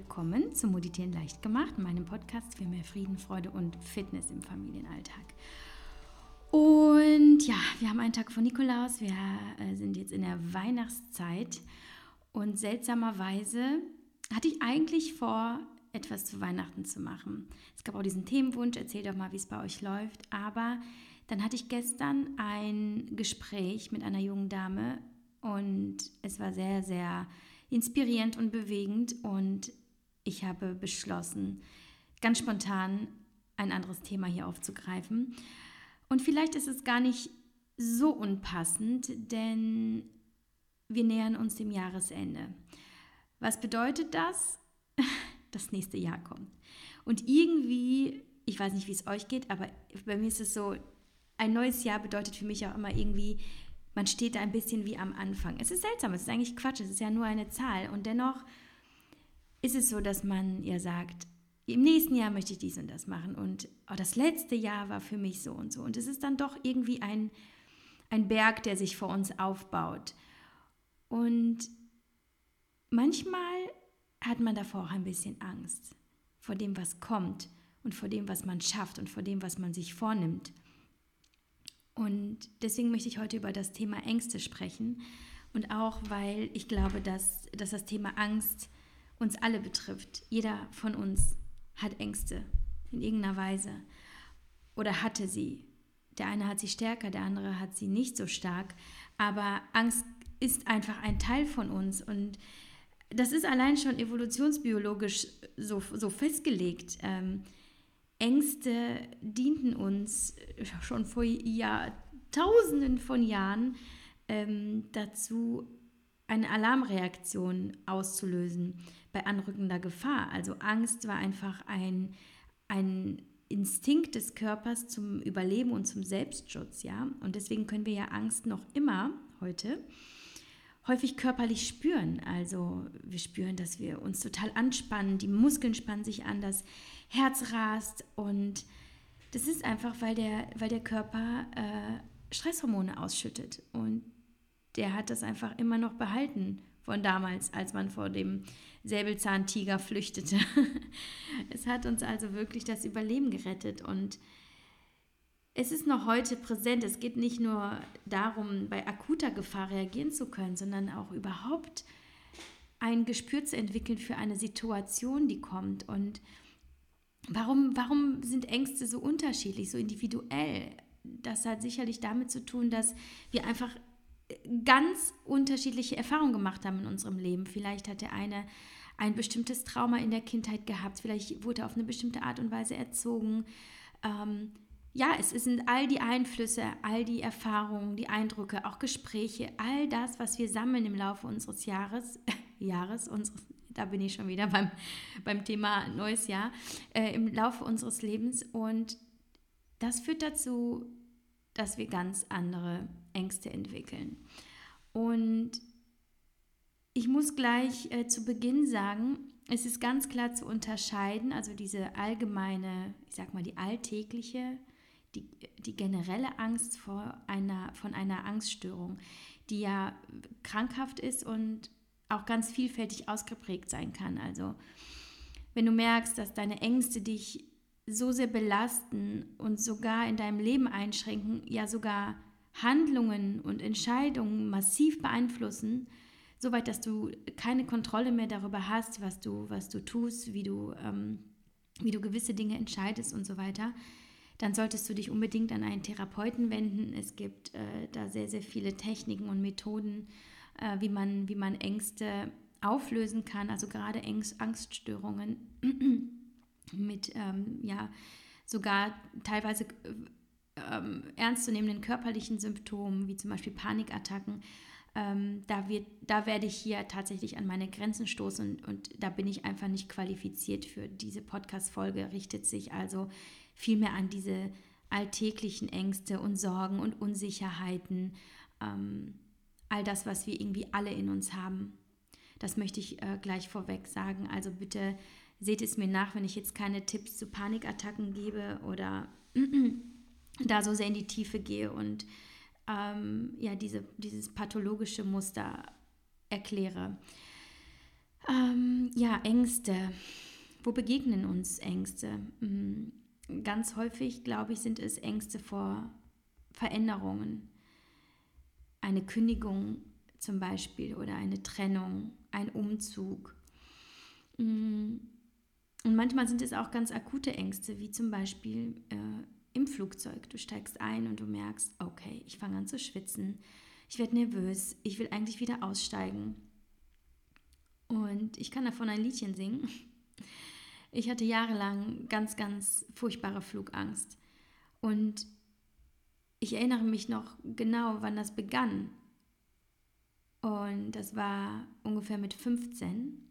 willkommen zum Meditieren leicht gemacht, meinem Podcast für mehr Frieden, Freude und Fitness im Familienalltag. Und ja, wir haben einen Tag vor Nikolaus, wir äh, sind jetzt in der Weihnachtszeit und seltsamerweise hatte ich eigentlich vor, etwas zu Weihnachten zu machen. Es gab auch diesen Themenwunsch, erzählt doch mal, wie es bei euch läuft, aber dann hatte ich gestern ein Gespräch mit einer jungen Dame und es war sehr, sehr inspirierend und bewegend und ich habe beschlossen, ganz spontan ein anderes Thema hier aufzugreifen. Und vielleicht ist es gar nicht so unpassend, denn wir nähern uns dem Jahresende. Was bedeutet das? Das nächste Jahr kommt. Und irgendwie, ich weiß nicht, wie es euch geht, aber bei mir ist es so, ein neues Jahr bedeutet für mich auch immer irgendwie, man steht da ein bisschen wie am Anfang. Es ist seltsam, es ist eigentlich Quatsch, es ist ja nur eine Zahl. Und dennoch ist es so, dass man ja sagt, im nächsten Jahr möchte ich dies und das machen. Und oh, das letzte Jahr war für mich so und so. Und es ist dann doch irgendwie ein, ein Berg, der sich vor uns aufbaut. Und manchmal hat man davor auch ein bisschen Angst vor dem, was kommt und vor dem, was man schafft und vor dem, was man sich vornimmt. Und deswegen möchte ich heute über das Thema Ängste sprechen. Und auch, weil ich glaube, dass, dass das Thema Angst uns alle betrifft. Jeder von uns hat Ängste in irgendeiner Weise oder hatte sie. Der eine hat sie stärker, der andere hat sie nicht so stark. Aber Angst ist einfach ein Teil von uns und das ist allein schon evolutionsbiologisch so, so festgelegt. Ähm, Ängste dienten uns schon vor Jahrtausenden von Jahren ähm, dazu, eine Alarmreaktion auszulösen bei anrückender Gefahr. Also Angst war einfach ein, ein Instinkt des Körpers zum Überleben und zum Selbstschutz, ja. Und deswegen können wir ja Angst noch immer heute häufig körperlich spüren. Also wir spüren, dass wir uns total anspannen, die Muskeln spannen sich an, das Herz rast und das ist einfach, weil der, weil der Körper äh, Stresshormone ausschüttet und der hat das einfach immer noch behalten von damals, als man vor dem Säbelzahntiger flüchtete. es hat uns also wirklich das Überleben gerettet und es ist noch heute präsent. Es geht nicht nur darum, bei akuter Gefahr reagieren zu können, sondern auch überhaupt ein Gespür zu entwickeln für eine Situation, die kommt. Und warum, warum sind Ängste so unterschiedlich, so individuell? Das hat sicherlich damit zu tun, dass wir einfach ganz unterschiedliche Erfahrungen gemacht haben in unserem Leben. Vielleicht hat der eine ein bestimmtes Trauma in der Kindheit gehabt, vielleicht wurde er auf eine bestimmte Art und Weise erzogen. Ähm, ja, es sind all die Einflüsse, all die Erfahrungen, die Eindrücke, auch Gespräche, all das, was wir sammeln im Laufe unseres Jahres, Jahres, unseres, da bin ich schon wieder beim, beim Thema neues Jahr, äh, im Laufe unseres Lebens. Und das führt dazu, dass wir ganz andere Ängste entwickeln. Und ich muss gleich äh, zu Beginn sagen, es ist ganz klar zu unterscheiden, also diese allgemeine, ich sag mal, die alltägliche die, die generelle Angst vor einer, von einer Angststörung, die ja krankhaft ist und auch ganz vielfältig ausgeprägt sein kann. Also wenn du merkst, dass deine Ängste dich so sehr belasten und sogar in deinem Leben einschränken, ja sogar Handlungen und Entscheidungen massiv beeinflussen, soweit, dass du keine Kontrolle mehr darüber hast, was du, was du tust, wie du, ähm, wie du gewisse Dinge entscheidest und so weiter, dann solltest du dich unbedingt an einen Therapeuten wenden. Es gibt äh, da sehr, sehr viele Techniken und Methoden, äh, wie, man, wie man Ängste auflösen kann, also gerade Angst, Angststörungen mit ähm, ja, sogar teilweise ähm, ernstzunehmenden körperlichen Symptomen, wie zum Beispiel Panikattacken. Ähm, da, wird, da werde ich hier tatsächlich an meine Grenzen stoßen und, und da bin ich einfach nicht qualifiziert für. Diese Podcast-Folge richtet sich also vielmehr an diese alltäglichen Ängste und Sorgen und Unsicherheiten, ähm, all das, was wir irgendwie alle in uns haben. Das möchte ich äh, gleich vorweg sagen. Also bitte seht es mir nach, wenn ich jetzt keine Tipps zu Panikattacken gebe oder da so sehr in die Tiefe gehe und ähm, ja, diese, dieses pathologische Muster erkläre. Ähm, ja, Ängste. Wo begegnen uns Ängste? Mm, ganz häufig, glaube ich, sind es Ängste vor Veränderungen. Eine Kündigung zum Beispiel oder eine Trennung, ein Umzug. Und manchmal sind es auch ganz akute Ängste, wie zum Beispiel äh, im Flugzeug. Du steigst ein und du merkst, okay, ich fange an zu schwitzen, ich werde nervös, ich will eigentlich wieder aussteigen. Und ich kann davon ein Liedchen singen. Ich hatte jahrelang ganz, ganz furchtbare Flugangst. Und ich erinnere mich noch genau, wann das begann. Und das war ungefähr mit 15.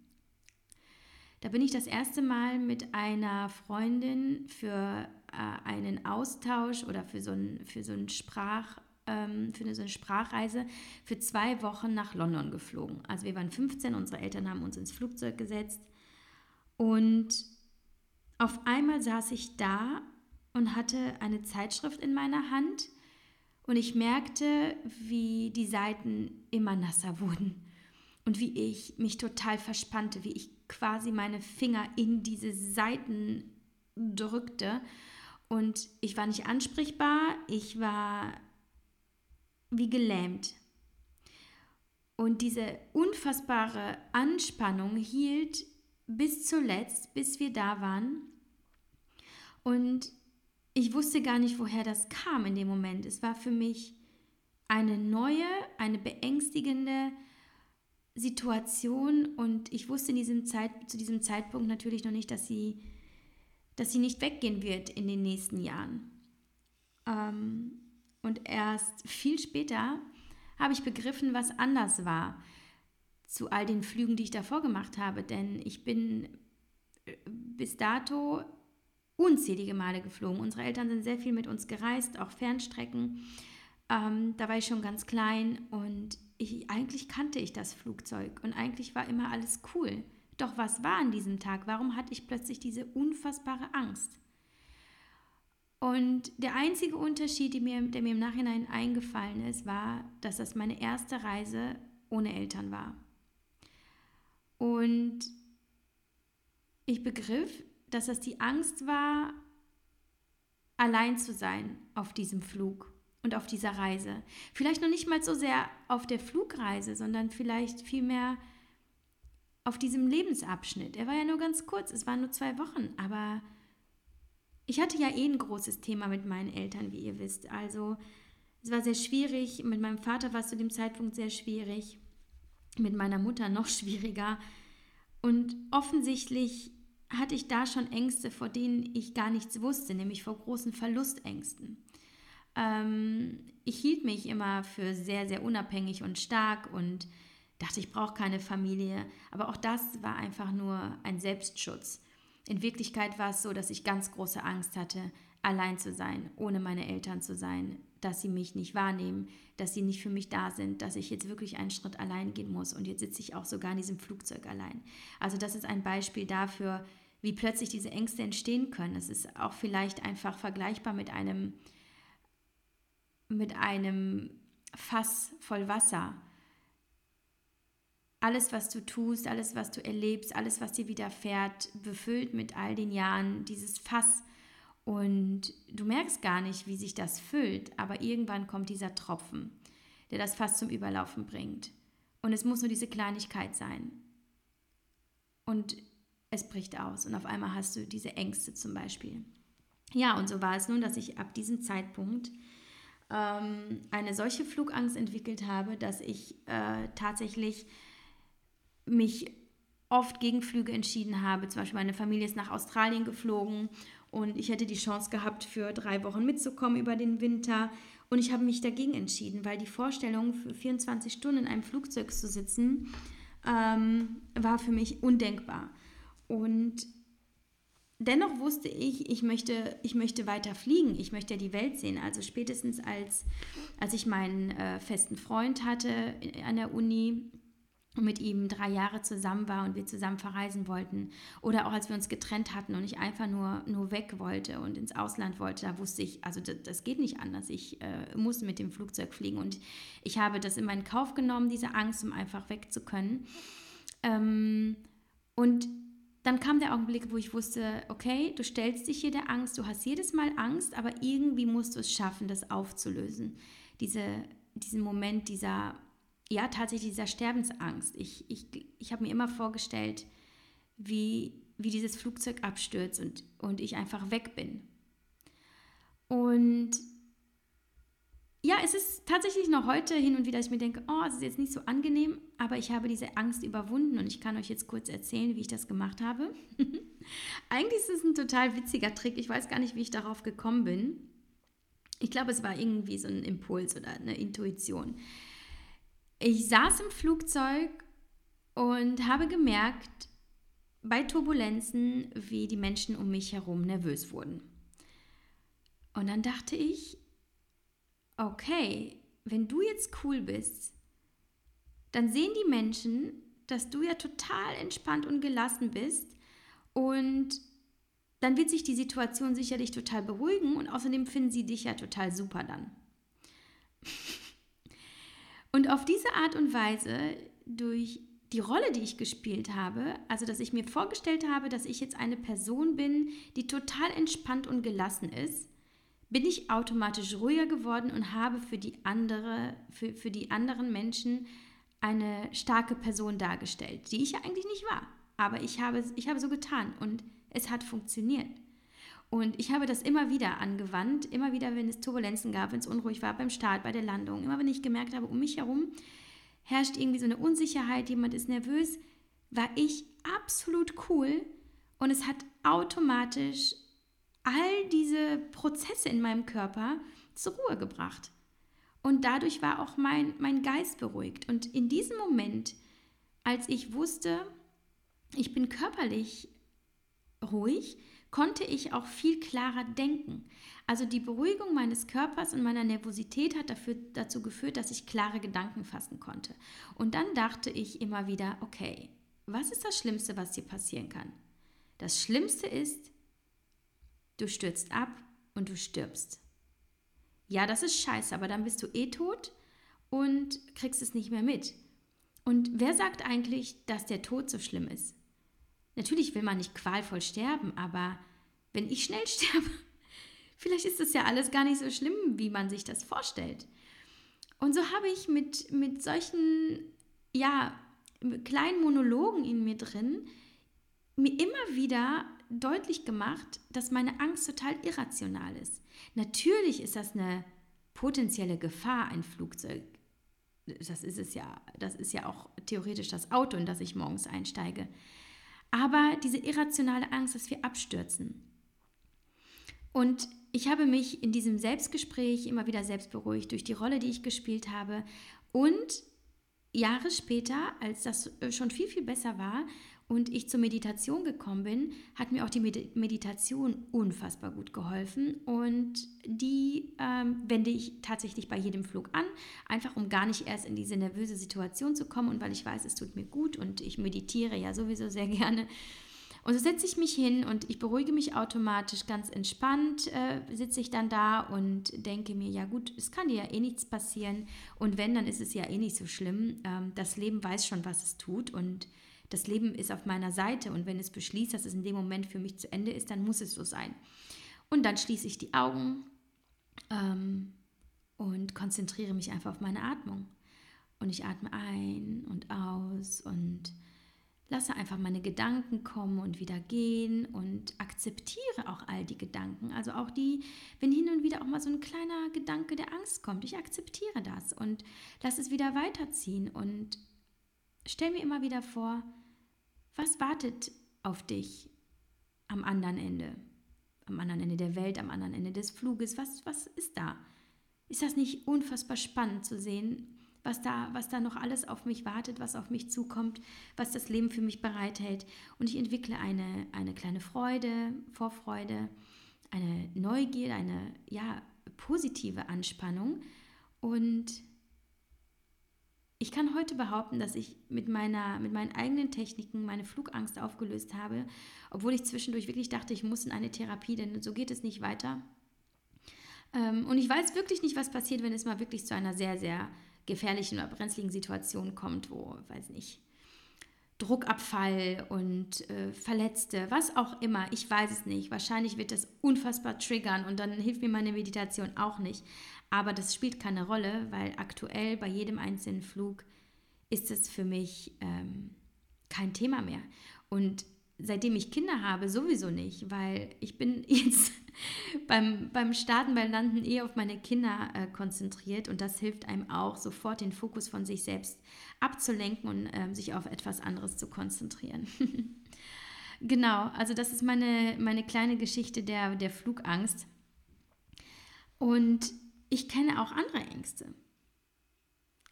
Da bin ich das erste Mal mit einer Freundin für äh, einen Austausch oder für so, ein, für so, ein Sprach, ähm, für eine, so eine Sprachreise für zwei Wochen nach London geflogen. Also wir waren 15, unsere Eltern haben uns ins Flugzeug gesetzt und auf einmal saß ich da und hatte eine Zeitschrift in meiner Hand und ich merkte, wie die Seiten immer nasser wurden und wie ich mich total verspannte, wie ich quasi meine Finger in diese Seiten drückte. Und ich war nicht ansprechbar, ich war wie gelähmt. Und diese unfassbare Anspannung hielt bis zuletzt, bis wir da waren. Und ich wusste gar nicht, woher das kam in dem Moment. Es war für mich eine neue, eine beängstigende Situation und ich wusste in diesem Zeit, zu diesem Zeitpunkt natürlich noch nicht, dass sie, dass sie nicht weggehen wird in den nächsten Jahren. Ähm, und erst viel später habe ich begriffen, was anders war zu all den Flügen, die ich davor gemacht habe. Denn ich bin äh, bis dato unzählige Male geflogen. Unsere Eltern sind sehr viel mit uns gereist, auch Fernstrecken. Ähm, da war ich schon ganz klein und ich, eigentlich kannte ich das Flugzeug und eigentlich war immer alles cool. Doch was war an diesem Tag? Warum hatte ich plötzlich diese unfassbare Angst? Und der einzige Unterschied, mir, der mir im Nachhinein eingefallen ist, war, dass das meine erste Reise ohne Eltern war. Und ich begriff, dass das die Angst war, allein zu sein auf diesem Flug und auf dieser Reise. Vielleicht noch nicht mal so sehr auf der Flugreise, sondern vielleicht vielmehr auf diesem Lebensabschnitt. Er war ja nur ganz kurz, es waren nur zwei Wochen, aber ich hatte ja eh ein großes Thema mit meinen Eltern, wie ihr wisst. Also es war sehr schwierig, mit meinem Vater war es zu dem Zeitpunkt sehr schwierig, mit meiner Mutter noch schwieriger. Und offensichtlich hatte ich da schon Ängste, vor denen ich gar nichts wusste, nämlich vor großen Verlustängsten. Ähm, ich hielt mich immer für sehr, sehr unabhängig und stark und dachte, ich brauche keine Familie. Aber auch das war einfach nur ein Selbstschutz. In Wirklichkeit war es so, dass ich ganz große Angst hatte, allein zu sein, ohne meine Eltern zu sein, dass sie mich nicht wahrnehmen, dass sie nicht für mich da sind, dass ich jetzt wirklich einen Schritt allein gehen muss. Und jetzt sitze ich auch sogar in diesem Flugzeug allein. Also das ist ein Beispiel dafür, wie plötzlich diese Ängste entstehen können. Es ist auch vielleicht einfach vergleichbar mit einem mit einem Fass voll Wasser. Alles, was du tust, alles, was du erlebst, alles, was dir widerfährt, befüllt mit all den Jahren dieses Fass. Und du merkst gar nicht, wie sich das füllt, aber irgendwann kommt dieser Tropfen, der das Fass zum Überlaufen bringt. Und es muss nur diese Kleinigkeit sein. Und es bricht aus und auf einmal hast du diese Ängste zum Beispiel. Ja, und so war es nun, dass ich ab diesem Zeitpunkt ähm, eine solche Flugangst entwickelt habe, dass ich äh, tatsächlich mich oft gegen Flüge entschieden habe. Zum Beispiel meine Familie ist nach Australien geflogen und ich hätte die Chance gehabt, für drei Wochen mitzukommen über den Winter. Und ich habe mich dagegen entschieden, weil die Vorstellung, für 24 Stunden in einem Flugzeug zu sitzen, ähm, war für mich undenkbar. Und dennoch wusste ich, ich möchte, ich möchte weiter fliegen, ich möchte die Welt sehen. Also spätestens als, als ich meinen äh, festen Freund hatte an der Uni und mit ihm drei Jahre zusammen war und wir zusammen verreisen wollten oder auch als wir uns getrennt hatten und ich einfach nur, nur weg wollte und ins Ausland wollte, da wusste ich, also das, das geht nicht anders. Ich äh, muss mit dem Flugzeug fliegen und ich habe das in meinen Kauf genommen, diese Angst, um einfach weg zu können. Ähm, und dann kam der Augenblick, wo ich wusste, okay, du stellst dich hier der Angst, du hast jedes Mal Angst, aber irgendwie musst du es schaffen, das aufzulösen. Diese, diesen Moment dieser, ja, tatsächlich dieser Sterbensangst. Ich, ich, ich habe mir immer vorgestellt, wie, wie dieses Flugzeug abstürzt und, und ich einfach weg bin. Und ja, es ist tatsächlich noch heute hin und wieder, dass ich mir denke, oh, es ist jetzt nicht so angenehm, aber ich habe diese Angst überwunden und ich kann euch jetzt kurz erzählen, wie ich das gemacht habe. Eigentlich ist es ein total witziger Trick. Ich weiß gar nicht, wie ich darauf gekommen bin. Ich glaube, es war irgendwie so ein Impuls oder eine Intuition. Ich saß im Flugzeug und habe gemerkt, bei Turbulenzen, wie die Menschen um mich herum nervös wurden. Und dann dachte ich, okay, wenn du jetzt cool bist, dann sehen die Menschen, dass du ja total entspannt und gelassen bist und dann wird sich die Situation sicherlich total beruhigen und außerdem finden sie dich ja total super dann. Und auf diese Art und Weise, durch die Rolle, die ich gespielt habe, also dass ich mir vorgestellt habe, dass ich jetzt eine Person bin, die total entspannt und gelassen ist, bin ich automatisch ruhiger geworden und habe für die, andere, für, für die anderen Menschen eine starke Person dargestellt, die ich ja eigentlich nicht war. Aber ich habe, ich habe so getan und es hat funktioniert. Und ich habe das immer wieder angewandt, immer wieder, wenn es Turbulenzen gab, wenn es unruhig war beim Start, bei der Landung, immer wenn ich gemerkt habe, um mich herum herrscht irgendwie so eine Unsicherheit, jemand ist nervös, war ich absolut cool und es hat automatisch all diese Prozesse in meinem Körper zur Ruhe gebracht. Und dadurch war auch mein, mein Geist beruhigt. Und in diesem Moment, als ich wusste, ich bin körperlich ruhig, konnte ich auch viel klarer denken. Also die Beruhigung meines Körpers und meiner Nervosität hat dafür, dazu geführt, dass ich klare Gedanken fassen konnte. Und dann dachte ich immer wieder, okay, was ist das Schlimmste, was dir passieren kann? Das Schlimmste ist, du stürzt ab und du stirbst. Ja, das ist scheiße, aber dann bist du eh tot und kriegst es nicht mehr mit. Und wer sagt eigentlich, dass der Tod so schlimm ist? Natürlich will man nicht qualvoll sterben, aber wenn ich schnell sterbe, vielleicht ist das ja alles gar nicht so schlimm, wie man sich das vorstellt. Und so habe ich mit, mit solchen, ja, kleinen Monologen in mir drin mir immer wieder deutlich gemacht, dass meine Angst total irrational ist. Natürlich ist das eine potenzielle Gefahr, ein Flugzeug. Das ist es ja, das ist ja auch theoretisch das Auto, in das ich morgens einsteige. Aber diese irrationale Angst, dass wir abstürzen. Und ich habe mich in diesem Selbstgespräch immer wieder selbst beruhigt durch die Rolle, die ich gespielt habe. Und Jahre später, als das schon viel, viel besser war und ich zur Meditation gekommen bin, hat mir auch die Meditation unfassbar gut geholfen und die ähm, wende ich tatsächlich bei jedem Flug an, einfach um gar nicht erst in diese nervöse Situation zu kommen und weil ich weiß, es tut mir gut und ich meditiere ja sowieso sehr gerne. Und so setze ich mich hin und ich beruhige mich automatisch, ganz entspannt äh, sitze ich dann da und denke mir, ja gut, es kann dir ja eh nichts passieren und wenn, dann ist es ja eh nicht so schlimm. Ähm, das Leben weiß schon, was es tut und das Leben ist auf meiner Seite und wenn es beschließt, dass es in dem Moment für mich zu Ende ist, dann muss es so sein. Und dann schließe ich die Augen ähm, und konzentriere mich einfach auf meine Atmung. Und ich atme ein und aus und lasse einfach meine Gedanken kommen und wieder gehen und akzeptiere auch all die Gedanken. Also auch die, wenn hin und wieder auch mal so ein kleiner Gedanke der Angst kommt, ich akzeptiere das und lasse es wieder weiterziehen und stelle mir immer wieder vor, was wartet auf dich am anderen Ende? Am anderen Ende der Welt, am anderen Ende des Fluges? Was, was ist da? Ist das nicht unfassbar spannend zu sehen, was da, was da noch alles auf mich wartet, was auf mich zukommt, was das Leben für mich bereithält? Und ich entwickle eine, eine kleine Freude, Vorfreude, eine Neugier, eine ja, positive Anspannung und ich kann heute behaupten, dass ich mit, meiner, mit meinen eigenen Techniken meine Flugangst aufgelöst habe, obwohl ich zwischendurch wirklich dachte, ich muss in eine Therapie, denn so geht es nicht weiter. Ähm, und ich weiß wirklich nicht, was passiert, wenn es mal wirklich zu einer sehr, sehr gefährlichen oder brenzligen Situation kommt, wo, weiß nicht, Druckabfall und äh, Verletzte, was auch immer, ich weiß es nicht. Wahrscheinlich wird das unfassbar triggern und dann hilft mir meine Meditation auch nicht. Aber das spielt keine Rolle, weil aktuell bei jedem einzelnen Flug ist es für mich ähm, kein Thema mehr. Und seitdem ich Kinder habe, sowieso nicht, weil ich bin jetzt beim, beim Starten, beim Landen eher auf meine Kinder äh, konzentriert und das hilft einem auch, sofort den Fokus von sich selbst abzulenken und äh, sich auf etwas anderes zu konzentrieren. genau, also das ist meine, meine kleine Geschichte der, der Flugangst. Und ich kenne auch andere Ängste.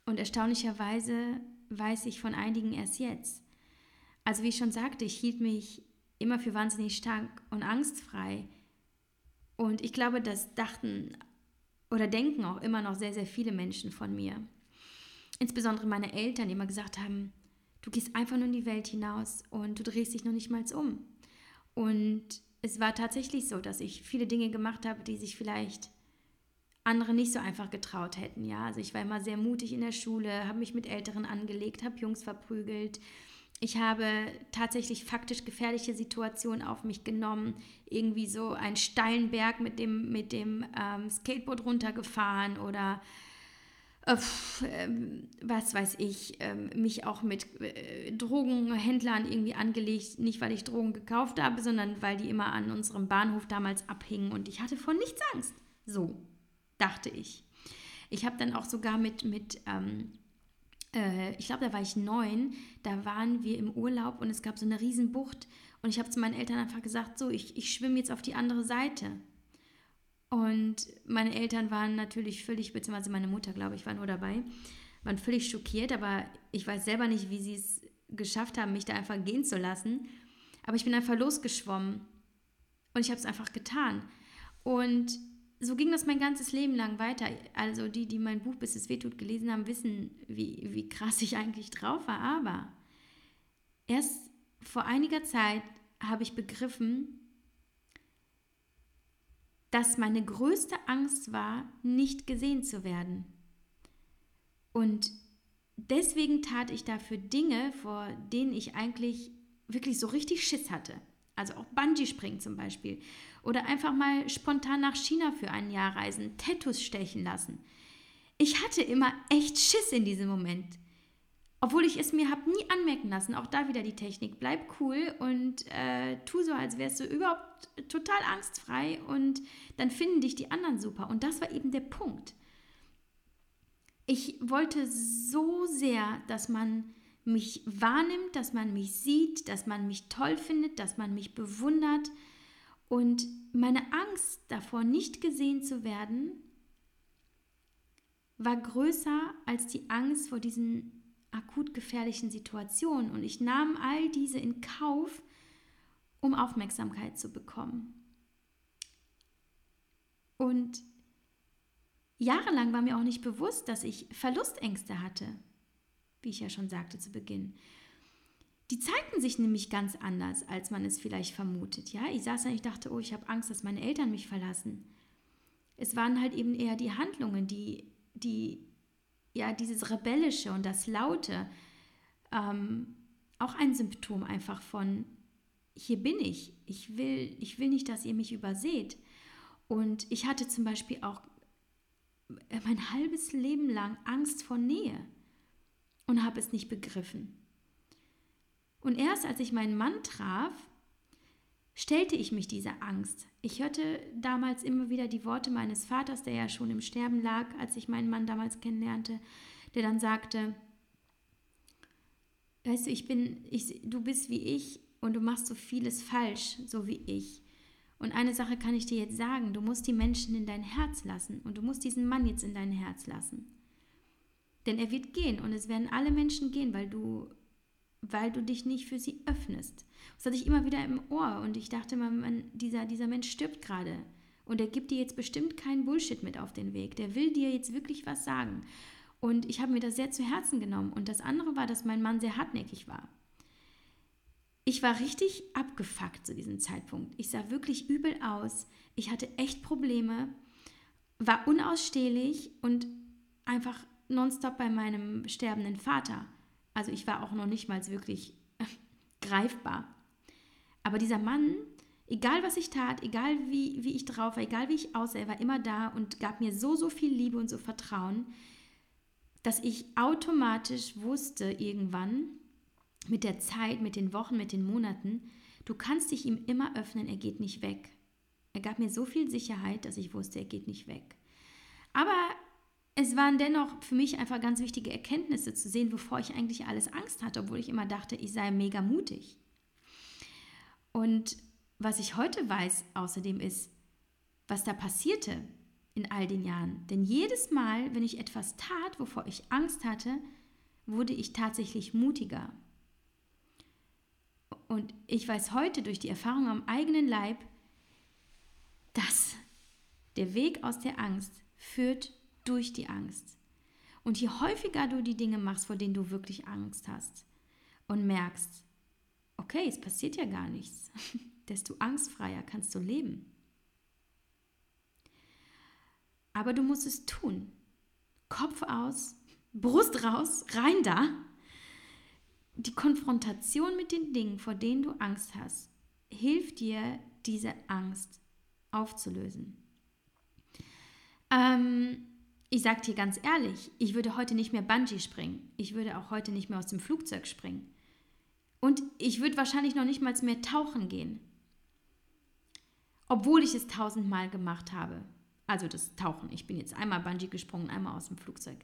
Und erstaunlicherweise weiß ich von einigen erst jetzt. Also wie ich schon sagte, ich hielt mich immer für wahnsinnig stark und angstfrei. Und ich glaube, das dachten oder denken auch immer noch sehr, sehr viele Menschen von mir. Insbesondere meine Eltern, die immer gesagt haben, du gehst einfach nur in die Welt hinaus und du drehst dich noch nicht mal um. Und es war tatsächlich so, dass ich viele Dinge gemacht habe, die sich vielleicht andere nicht so einfach getraut hätten. Ja, also ich war immer sehr mutig in der Schule, habe mich mit Älteren angelegt, habe Jungs verprügelt, ich habe tatsächlich faktisch gefährliche Situationen auf mich genommen. Irgendwie so einen steilen Berg mit dem, mit dem ähm, Skateboard runtergefahren oder äh, was weiß ich, äh, mich auch mit äh, Drogenhändlern irgendwie angelegt. Nicht, weil ich Drogen gekauft habe, sondern weil die immer an unserem Bahnhof damals abhingen und ich hatte vor nichts Angst. So, dachte ich. Ich habe dann auch sogar mit, mit ähm, äh, ich glaube, da war ich neun, da waren wir im Urlaub und es gab so eine Riesenbucht und ich habe zu meinen Eltern einfach gesagt, so, ich, ich schwimme jetzt auf die andere Seite. Und meine Eltern waren natürlich völlig, beziehungsweise meine Mutter, glaube ich, war nur dabei, waren völlig schockiert, aber ich weiß selber nicht, wie sie es geschafft haben, mich da einfach gehen zu lassen. Aber ich bin einfach losgeschwommen und ich habe es einfach getan. Und so ging das mein ganzes Leben lang weiter. Also die, die mein Buch Bis es wehtut gelesen haben, wissen, wie, wie krass ich eigentlich drauf war. Aber erst vor einiger Zeit habe ich begriffen, dass meine größte Angst war, nicht gesehen zu werden. Und deswegen tat ich dafür Dinge, vor denen ich eigentlich wirklich so richtig Schiss hatte. Also auch Bungee-Springen zum Beispiel. Oder einfach mal spontan nach China für ein Jahr reisen, Tattoos stechen lassen. Ich hatte immer echt Schiss in diesem Moment. Obwohl ich es mir habe nie anmerken lassen. Auch da wieder die Technik. Bleib cool und äh, tu so, als wärst du überhaupt total angstfrei und dann finden dich die anderen super. Und das war eben der Punkt. Ich wollte so sehr, dass man mich wahrnimmt, dass man mich sieht, dass man mich toll findet, dass man mich bewundert. Und meine Angst davor, nicht gesehen zu werden, war größer als die Angst vor diesen akut gefährlichen Situationen. Und ich nahm all diese in Kauf, um Aufmerksamkeit zu bekommen. Und jahrelang war mir auch nicht bewusst, dass ich Verlustängste hatte wie ich ja schon sagte zu Beginn. Die zeigten sich nämlich ganz anders, als man es vielleicht vermutet. Ja, ich saß da und ich dachte, oh, ich habe Angst, dass meine Eltern mich verlassen. Es waren halt eben eher die Handlungen, die, die, ja, dieses Rebellische und das Laute, ähm, auch ein Symptom einfach von, hier bin ich, ich will, ich will nicht, dass ihr mich überseht. Und ich hatte zum Beispiel auch mein halbes Leben lang Angst vor Nähe und habe es nicht begriffen. Und erst als ich meinen Mann traf, stellte ich mich dieser Angst. Ich hörte damals immer wieder die Worte meines Vaters, der ja schon im Sterben lag, als ich meinen Mann damals kennenlernte, der dann sagte, weißt du, ich bin, ich, du bist wie ich und du machst so vieles falsch, so wie ich. Und eine Sache kann ich dir jetzt sagen, du musst die Menschen in dein Herz lassen und du musst diesen Mann jetzt in dein Herz lassen. Denn er wird gehen und es werden alle Menschen gehen, weil du, weil du dich nicht für sie öffnest. Das hatte ich immer wieder im Ohr und ich dachte immer, man, dieser, dieser Mensch stirbt gerade. Und er gibt dir jetzt bestimmt keinen Bullshit mit auf den Weg. Der will dir jetzt wirklich was sagen. Und ich habe mir das sehr zu Herzen genommen. Und das andere war, dass mein Mann sehr hartnäckig war. Ich war richtig abgefuckt zu diesem Zeitpunkt. Ich sah wirklich übel aus. Ich hatte echt Probleme, war unausstehlich und einfach nonstop bei meinem sterbenden Vater. Also ich war auch noch nicht mal wirklich greifbar. Aber dieser Mann, egal was ich tat, egal wie, wie ich drauf war, egal wie ich aussah, er war immer da und gab mir so, so viel Liebe und so Vertrauen, dass ich automatisch wusste irgendwann, mit der Zeit, mit den Wochen, mit den Monaten, du kannst dich ihm immer öffnen, er geht nicht weg. Er gab mir so viel Sicherheit, dass ich wusste, er geht nicht weg. Aber es waren dennoch für mich einfach ganz wichtige Erkenntnisse zu sehen, wovor ich eigentlich alles Angst hatte, obwohl ich immer dachte, ich sei mega mutig. Und was ich heute weiß außerdem ist, was da passierte in all den Jahren. Denn jedes Mal, wenn ich etwas tat, wovor ich Angst hatte, wurde ich tatsächlich mutiger. Und ich weiß heute durch die Erfahrung am eigenen Leib, dass der Weg aus der Angst führt durch die Angst. Und je häufiger du die Dinge machst, vor denen du wirklich Angst hast und merkst, okay, es passiert ja gar nichts, desto angstfreier kannst du leben. Aber du musst es tun. Kopf aus, Brust raus, rein da. Die Konfrontation mit den Dingen, vor denen du Angst hast, hilft dir, diese Angst aufzulösen. Ähm, ich sage dir ganz ehrlich, ich würde heute nicht mehr Bungee springen. Ich würde auch heute nicht mehr aus dem Flugzeug springen. Und ich würde wahrscheinlich noch nicht mal mehr tauchen gehen. Obwohl ich es tausendmal gemacht habe. Also das Tauchen. Ich bin jetzt einmal Bungee gesprungen, einmal aus dem Flugzeug.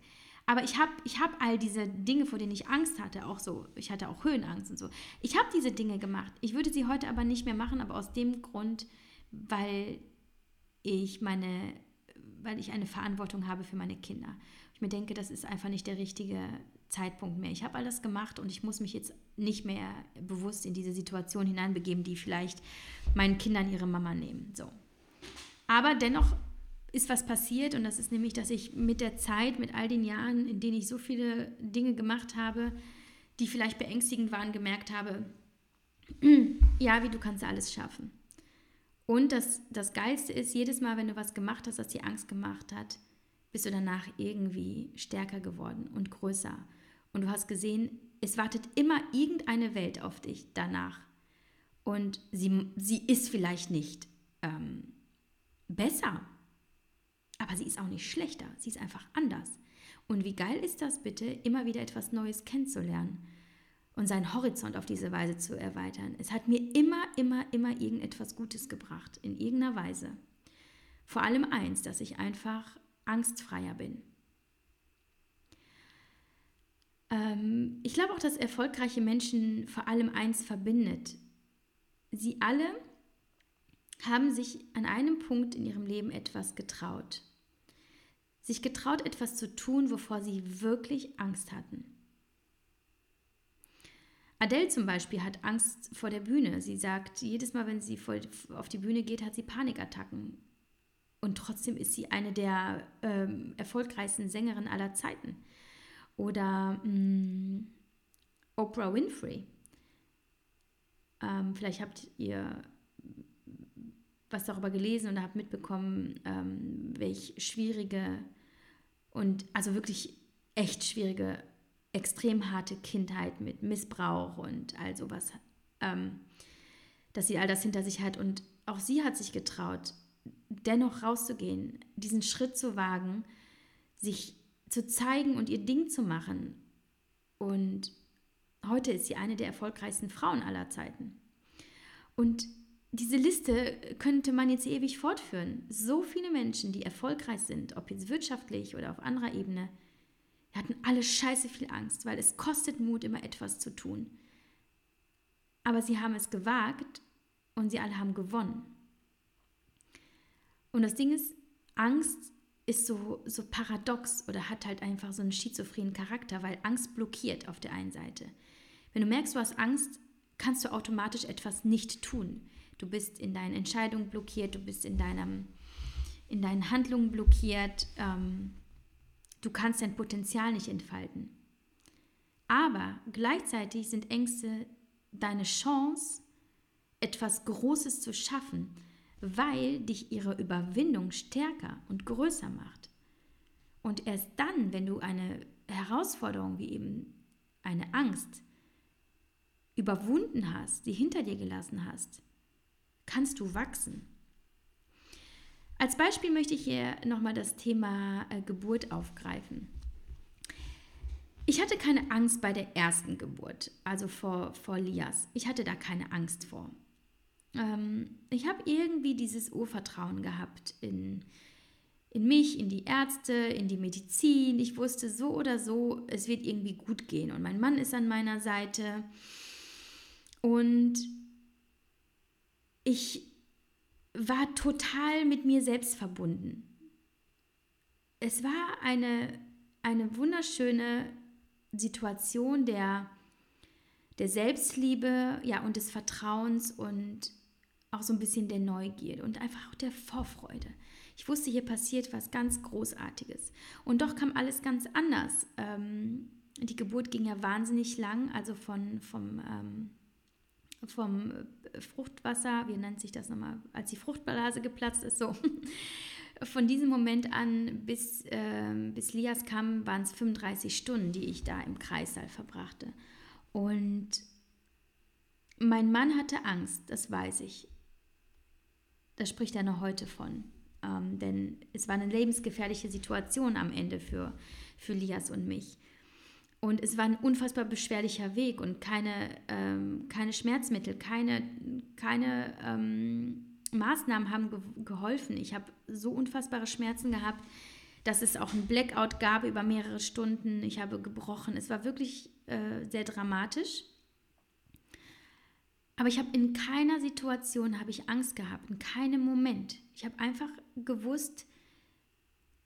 Aber ich habe ich hab all diese Dinge, vor denen ich Angst hatte, auch so. Ich hatte auch Höhenangst und so. Ich habe diese Dinge gemacht. Ich würde sie heute aber nicht mehr machen, aber aus dem Grund, weil ich meine weil ich eine Verantwortung habe für meine Kinder. Ich mir denke, das ist einfach nicht der richtige Zeitpunkt mehr. Ich habe alles gemacht und ich muss mich jetzt nicht mehr bewusst in diese Situation hineinbegeben, die vielleicht meinen Kindern ihre Mama nehmen. So. Aber dennoch ist was passiert und das ist nämlich, dass ich mit der Zeit, mit all den Jahren, in denen ich so viele Dinge gemacht habe, die vielleicht beängstigend waren, gemerkt habe, ja, wie du kannst alles schaffen. Und das, das Geilste ist, jedes Mal, wenn du was gemacht hast, was dir Angst gemacht hat, bist du danach irgendwie stärker geworden und größer. Und du hast gesehen, es wartet immer irgendeine Welt auf dich danach. Und sie, sie ist vielleicht nicht ähm, besser, aber sie ist auch nicht schlechter. Sie ist einfach anders. Und wie geil ist das bitte, immer wieder etwas Neues kennenzulernen? Und seinen Horizont auf diese Weise zu erweitern. Es hat mir immer, immer, immer irgendetwas Gutes gebracht, in irgendeiner Weise. Vor allem eins, dass ich einfach angstfreier bin. Ähm, ich glaube auch, dass erfolgreiche Menschen vor allem eins verbindet. Sie alle haben sich an einem Punkt in ihrem Leben etwas getraut. Sich getraut, etwas zu tun, wovor sie wirklich Angst hatten. Adele zum Beispiel hat Angst vor der Bühne. Sie sagt, jedes Mal, wenn sie auf die Bühne geht, hat sie Panikattacken. Und trotzdem ist sie eine der ähm, erfolgreichsten Sängerinnen aller Zeiten. Oder mh, mm, Oprah Winfrey. Ähm, vielleicht habt ihr was darüber gelesen und habt mitbekommen, ähm, welch schwierige und also wirklich echt schwierige extrem harte Kindheit mit Missbrauch und all sowas, ähm, dass sie all das hinter sich hat. Und auch sie hat sich getraut, dennoch rauszugehen, diesen Schritt zu wagen, sich zu zeigen und ihr Ding zu machen. Und heute ist sie eine der erfolgreichsten Frauen aller Zeiten. Und diese Liste könnte man jetzt ewig fortführen. So viele Menschen, die erfolgreich sind, ob jetzt wirtschaftlich oder auf anderer Ebene, wir hatten alle scheiße viel Angst, weil es kostet Mut, immer etwas zu tun. Aber sie haben es gewagt und sie alle haben gewonnen. Und das Ding ist, Angst ist so, so paradox oder hat halt einfach so einen schizophrenen Charakter, weil Angst blockiert auf der einen Seite. Wenn du merkst, du hast Angst, kannst du automatisch etwas nicht tun. Du bist in deinen Entscheidungen blockiert, du bist in, deinem, in deinen Handlungen blockiert. Ähm, Du kannst dein Potenzial nicht entfalten. Aber gleichzeitig sind Ängste deine Chance, etwas Großes zu schaffen, weil dich ihre Überwindung stärker und größer macht. Und erst dann, wenn du eine Herausforderung wie eben eine Angst überwunden hast, die hinter dir gelassen hast, kannst du wachsen. Als Beispiel möchte ich hier nochmal das Thema äh, Geburt aufgreifen. Ich hatte keine Angst bei der ersten Geburt, also vor, vor Lias. Ich hatte da keine Angst vor. Ähm, ich habe irgendwie dieses Urvertrauen gehabt in, in mich, in die Ärzte, in die Medizin. Ich wusste so oder so, es wird irgendwie gut gehen. Und mein Mann ist an meiner Seite. Und ich war total mit mir selbst verbunden. Es war eine, eine wunderschöne Situation der, der Selbstliebe ja, und des Vertrauens und auch so ein bisschen der Neugierde und einfach auch der Vorfreude. Ich wusste, hier passiert was ganz Großartiges. Und doch kam alles ganz anders. Ähm, die Geburt ging ja wahnsinnig lang, also von, vom, ähm, vom Fruchtwasser, wie nennt sich das nochmal, als die Fruchtblase geplatzt ist, so. Von diesem Moment an bis, äh, bis Lias kam, waren es 35 Stunden, die ich da im Kreissaal verbrachte. Und mein Mann hatte Angst, das weiß ich. Da spricht er noch heute von. Ähm, denn es war eine lebensgefährliche Situation am Ende für, für Lias und mich. Und es war ein unfassbar beschwerlicher Weg und keine, ähm, keine Schmerzmittel, keine, keine ähm, Maßnahmen haben ge geholfen. Ich habe so unfassbare Schmerzen gehabt, dass es auch ein Blackout gab über mehrere Stunden. Ich habe gebrochen. Es war wirklich äh, sehr dramatisch. Aber ich habe in keiner Situation habe ich Angst gehabt, in keinem Moment. Ich habe einfach gewusst,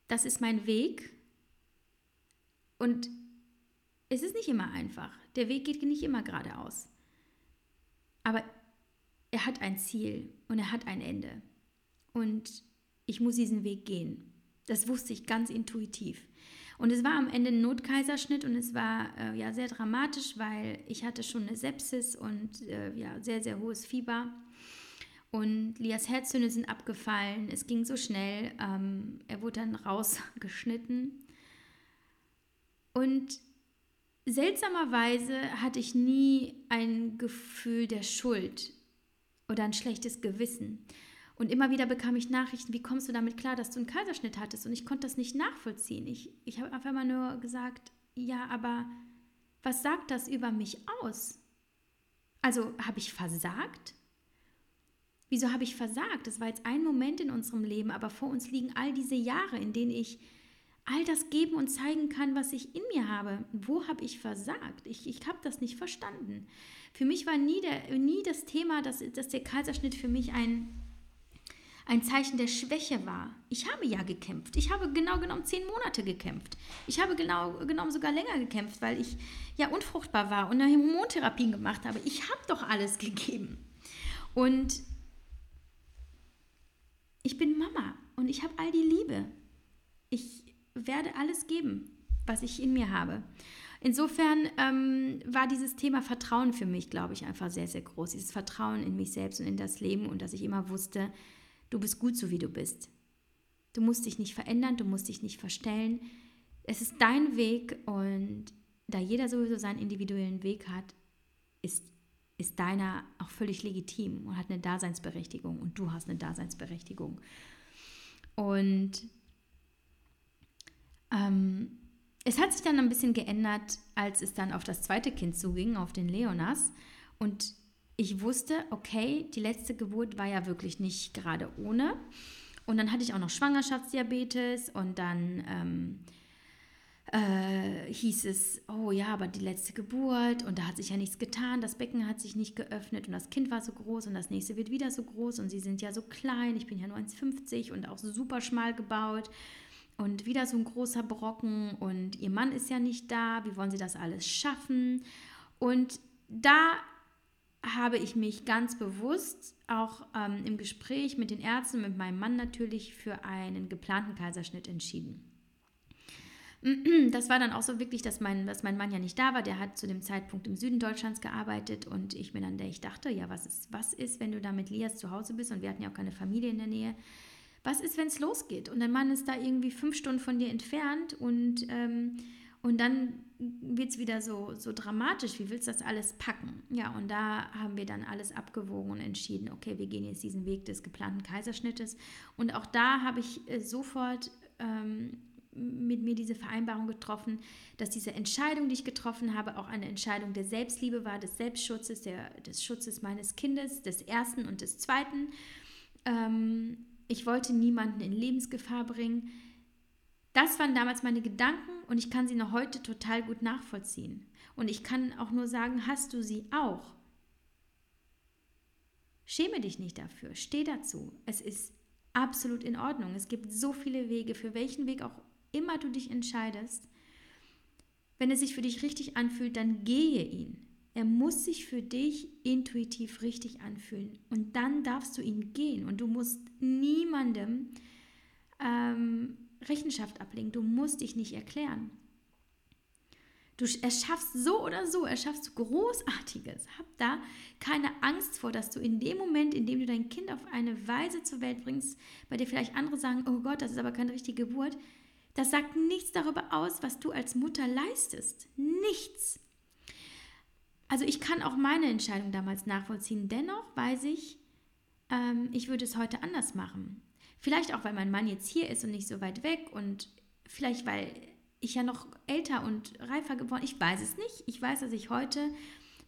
das ist mein Weg. Und es ist nicht immer einfach. Der Weg geht nicht immer geradeaus. Aber er hat ein Ziel und er hat ein Ende. Und ich muss diesen Weg gehen. Das wusste ich ganz intuitiv. Und es war am Ende ein Notkaiserschnitt und es war äh, ja sehr dramatisch, weil ich hatte schon eine Sepsis und äh, ja sehr sehr hohes Fieber. Und Lias Herztöne sind abgefallen. Es ging so schnell. Ähm, er wurde dann rausgeschnitten. Und seltsamerweise hatte ich nie ein Gefühl der Schuld oder ein schlechtes Gewissen. Und immer wieder bekam ich Nachrichten, wie kommst du damit klar, dass du einen Kaiserschnitt hattest? Und ich konnte das nicht nachvollziehen. Ich, ich habe einfach mal nur gesagt, ja, aber was sagt das über mich aus? Also habe ich versagt? Wieso habe ich versagt? Das war jetzt ein Moment in unserem Leben, aber vor uns liegen all diese Jahre, in denen ich all das geben und zeigen kann, was ich in mir habe. Wo habe ich versagt? Ich, ich habe das nicht verstanden. Für mich war nie, der, nie das Thema, dass, dass der Kaiserschnitt für mich ein, ein Zeichen der Schwäche war. Ich habe ja gekämpft. Ich habe genau genommen zehn Monate gekämpft. Ich habe genau genommen sogar länger gekämpft, weil ich ja unfruchtbar war und eine Hormontherapien gemacht habe. Ich habe doch alles gegeben. Und ich bin Mama und ich habe all die Liebe. Ich werde alles geben, was ich in mir habe. Insofern ähm, war dieses Thema Vertrauen für mich, glaube ich, einfach sehr, sehr groß. Dieses Vertrauen in mich selbst und in das Leben und dass ich immer wusste, du bist gut so, wie du bist. Du musst dich nicht verändern, du musst dich nicht verstellen. Es ist dein Weg und da jeder sowieso seinen individuellen Weg hat, ist, ist deiner auch völlig legitim und hat eine Daseinsberechtigung und du hast eine Daseinsberechtigung. Und ähm, es hat sich dann ein bisschen geändert, als es dann auf das zweite Kind zuging, auf den Leonas. Und ich wusste, okay, die letzte Geburt war ja wirklich nicht gerade ohne. Und dann hatte ich auch noch Schwangerschaftsdiabetes und dann ähm, äh, hieß es, oh ja, aber die letzte Geburt und da hat sich ja nichts getan, das Becken hat sich nicht geöffnet und das Kind war so groß und das nächste wird wieder so groß und sie sind ja so klein, ich bin ja nur 1,50 und auch super schmal gebaut und wieder so ein großer Brocken und ihr Mann ist ja nicht da, wie wollen sie das alles schaffen? Und da habe ich mich ganz bewusst auch ähm, im Gespräch mit den Ärzten, mit meinem Mann natürlich, für einen geplanten Kaiserschnitt entschieden. Das war dann auch so wirklich, dass mein, dass mein Mann ja nicht da war. Der hat zu dem Zeitpunkt im Süden Deutschlands gearbeitet und ich mir dann, ich dachte, ja, was ist, was ist, wenn du da mit Lias zu Hause bist und wir hatten ja auch keine Familie in der Nähe was ist, wenn es losgeht und dein Mann ist da irgendwie fünf Stunden von dir entfernt und, ähm, Und dann wird es wieder so, so dramatisch, wie willst du das alles packen? Ja, und da haben wir dann alles abgewogen und entschieden, okay, wir gehen jetzt diesen Weg des geplanten Kaiserschnittes. Und auch da habe ich äh, sofort ähm, mit mir diese Vereinbarung getroffen, dass diese Entscheidung, die ich getroffen habe, auch eine Entscheidung der Selbstliebe war, des Selbstschutzes, der, des Schutzes meines Kindes, des ersten und des zweiten. Ähm, ich wollte niemanden in Lebensgefahr bringen. Das waren damals meine Gedanken und ich kann sie noch heute total gut nachvollziehen. Und ich kann auch nur sagen, hast du sie auch? Schäme dich nicht dafür, steh dazu. Es ist absolut in Ordnung. Es gibt so viele Wege, für welchen Weg auch immer du dich entscheidest. Wenn es sich für dich richtig anfühlt, dann gehe ihn. Er muss sich für dich intuitiv richtig anfühlen. Und dann darfst du ihn gehen. Und du musst niemandem ähm, Rechenschaft ablegen. Du musst dich nicht erklären. Du erschaffst so oder so, erschaffst du Großartiges. Hab da keine Angst vor, dass du in dem Moment, in dem du dein Kind auf eine Weise zur Welt bringst, bei der vielleicht andere sagen, oh Gott, das ist aber keine richtige Geburt, das sagt nichts darüber aus, was du als Mutter leistest. Nichts. Also ich kann auch meine Entscheidung damals nachvollziehen. Dennoch weiß ich, ähm, ich würde es heute anders machen. Vielleicht auch, weil mein Mann jetzt hier ist und nicht so weit weg und vielleicht, weil ich ja noch älter und reifer geworden. Ich weiß es nicht. Ich weiß, dass ich heute,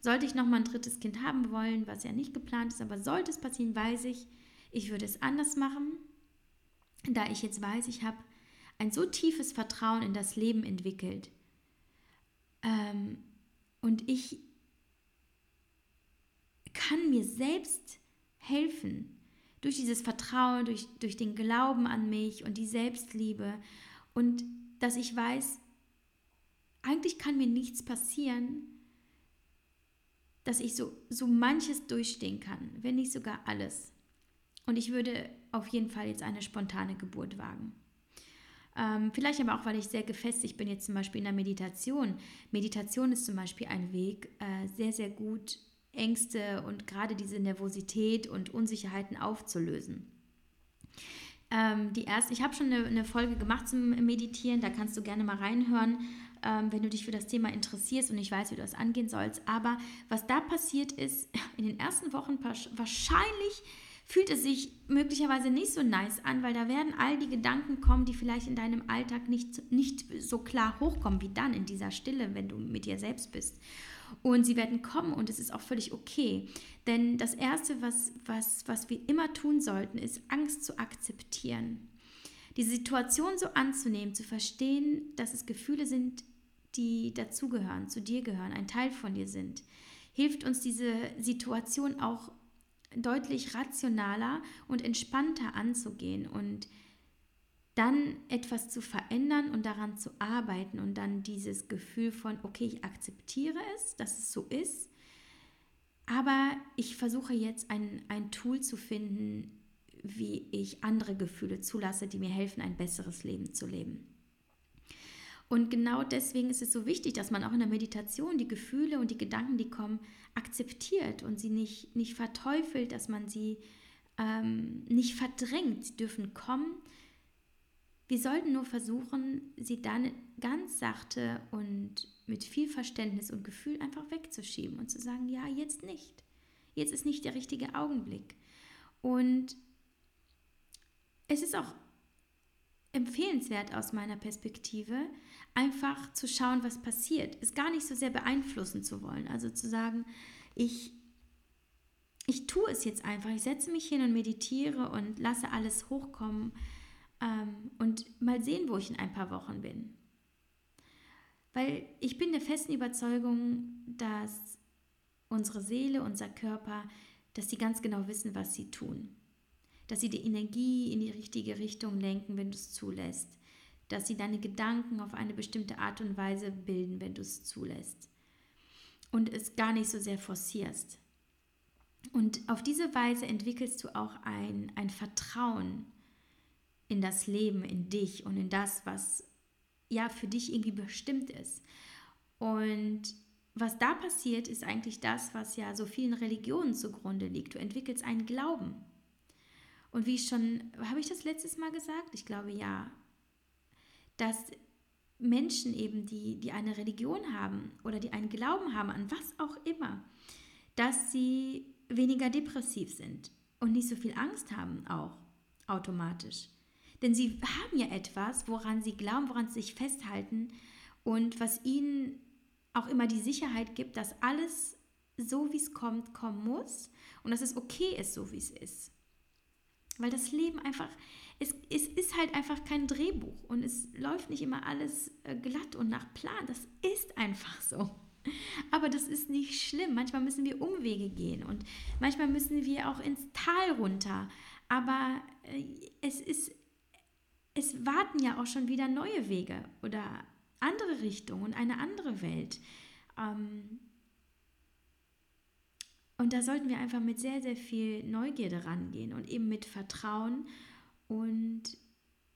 sollte ich noch mal ein drittes Kind haben wollen, was ja nicht geplant ist, aber sollte es passieren, weiß ich, ich würde es anders machen, da ich jetzt weiß, ich habe ein so tiefes Vertrauen in das Leben entwickelt. Ähm, und ich kann mir selbst helfen durch dieses Vertrauen, durch, durch den Glauben an mich und die Selbstliebe und dass ich weiß, eigentlich kann mir nichts passieren, dass ich so, so manches durchstehen kann, wenn nicht sogar alles. Und ich würde auf jeden Fall jetzt eine spontane Geburt wagen. Ähm, vielleicht aber auch, weil ich sehr gefestigt bin, jetzt zum Beispiel in der Meditation. Meditation ist zum Beispiel ein Weg, äh, sehr, sehr gut Ängste und gerade diese Nervosität und Unsicherheiten aufzulösen. Ähm, die erste, ich habe schon eine, eine, Folge gemacht zum Meditieren, da kannst du gerne mal reinhören, ähm, wenn du dich für das Thema interessierst und ich weiß, wie du das angehen sollst. Aber was da passiert ist, in den ersten Wochen wahrscheinlich fühlt es sich möglicherweise nicht so nice an, weil da werden all die Gedanken kommen, die vielleicht in deinem Alltag nicht, nicht so klar hochkommen wie dann in dieser Stille, wenn du mit dir selbst bist. Und sie werden kommen und es ist auch völlig okay. Denn das Erste, was, was, was wir immer tun sollten, ist Angst zu akzeptieren. Diese Situation so anzunehmen, zu verstehen, dass es Gefühle sind, die dazugehören, zu dir gehören, ein Teil von dir sind, hilft uns diese Situation auch deutlich rationaler und entspannter anzugehen und dann etwas zu verändern und daran zu arbeiten und dann dieses Gefühl von, okay, ich akzeptiere es, dass es so ist, aber ich versuche jetzt ein, ein Tool zu finden, wie ich andere Gefühle zulasse, die mir helfen, ein besseres Leben zu leben. Und genau deswegen ist es so wichtig, dass man auch in der Meditation die Gefühle und die Gedanken, die kommen, akzeptiert und sie nicht, nicht verteufelt, dass man sie ähm, nicht verdrängt. Sie dürfen kommen, wir sollten nur versuchen, sie dann ganz sachte und mit viel Verständnis und Gefühl einfach wegzuschieben und zu sagen, ja, jetzt nicht. Jetzt ist nicht der richtige Augenblick. Und es ist auch empfehlenswert aus meiner Perspektive, einfach zu schauen, was passiert. Es gar nicht so sehr beeinflussen zu wollen. Also zu sagen, ich, ich tue es jetzt einfach. Ich setze mich hin und meditiere und lasse alles hochkommen ähm, und mal sehen, wo ich in ein paar Wochen bin. Weil ich bin der festen Überzeugung, dass unsere Seele, unser Körper, dass sie ganz genau wissen, was sie tun. Dass sie die Energie in die richtige Richtung lenken, wenn du es zulässt. Dass sie deine Gedanken auf eine bestimmte Art und Weise bilden, wenn du es zulässt. Und es gar nicht so sehr forcierst. Und auf diese Weise entwickelst du auch ein, ein Vertrauen in das Leben, in dich und in das, was ja für dich irgendwie bestimmt ist. Und was da passiert, ist eigentlich das, was ja so vielen Religionen zugrunde liegt. Du entwickelst einen Glauben. Und wie ich schon, habe ich das letztes Mal gesagt? Ich glaube ja, dass Menschen eben, die, die eine Religion haben oder die einen Glauben haben, an was auch immer, dass sie weniger depressiv sind und nicht so viel Angst haben auch automatisch. Denn sie haben ja etwas, woran sie glauben, woran sie sich festhalten und was ihnen auch immer die Sicherheit gibt, dass alles so, wie es kommt, kommen muss und dass es okay ist, so wie es ist. Weil das Leben einfach, es, es ist halt einfach kein Drehbuch und es läuft nicht immer alles äh, glatt und nach Plan. Das ist einfach so. Aber das ist nicht schlimm. Manchmal müssen wir Umwege gehen und manchmal müssen wir auch ins Tal runter. Aber äh, es ist, es warten ja auch schon wieder neue Wege oder andere Richtungen und eine andere Welt. Ähm, und da sollten wir einfach mit sehr, sehr viel Neugierde rangehen und eben mit Vertrauen und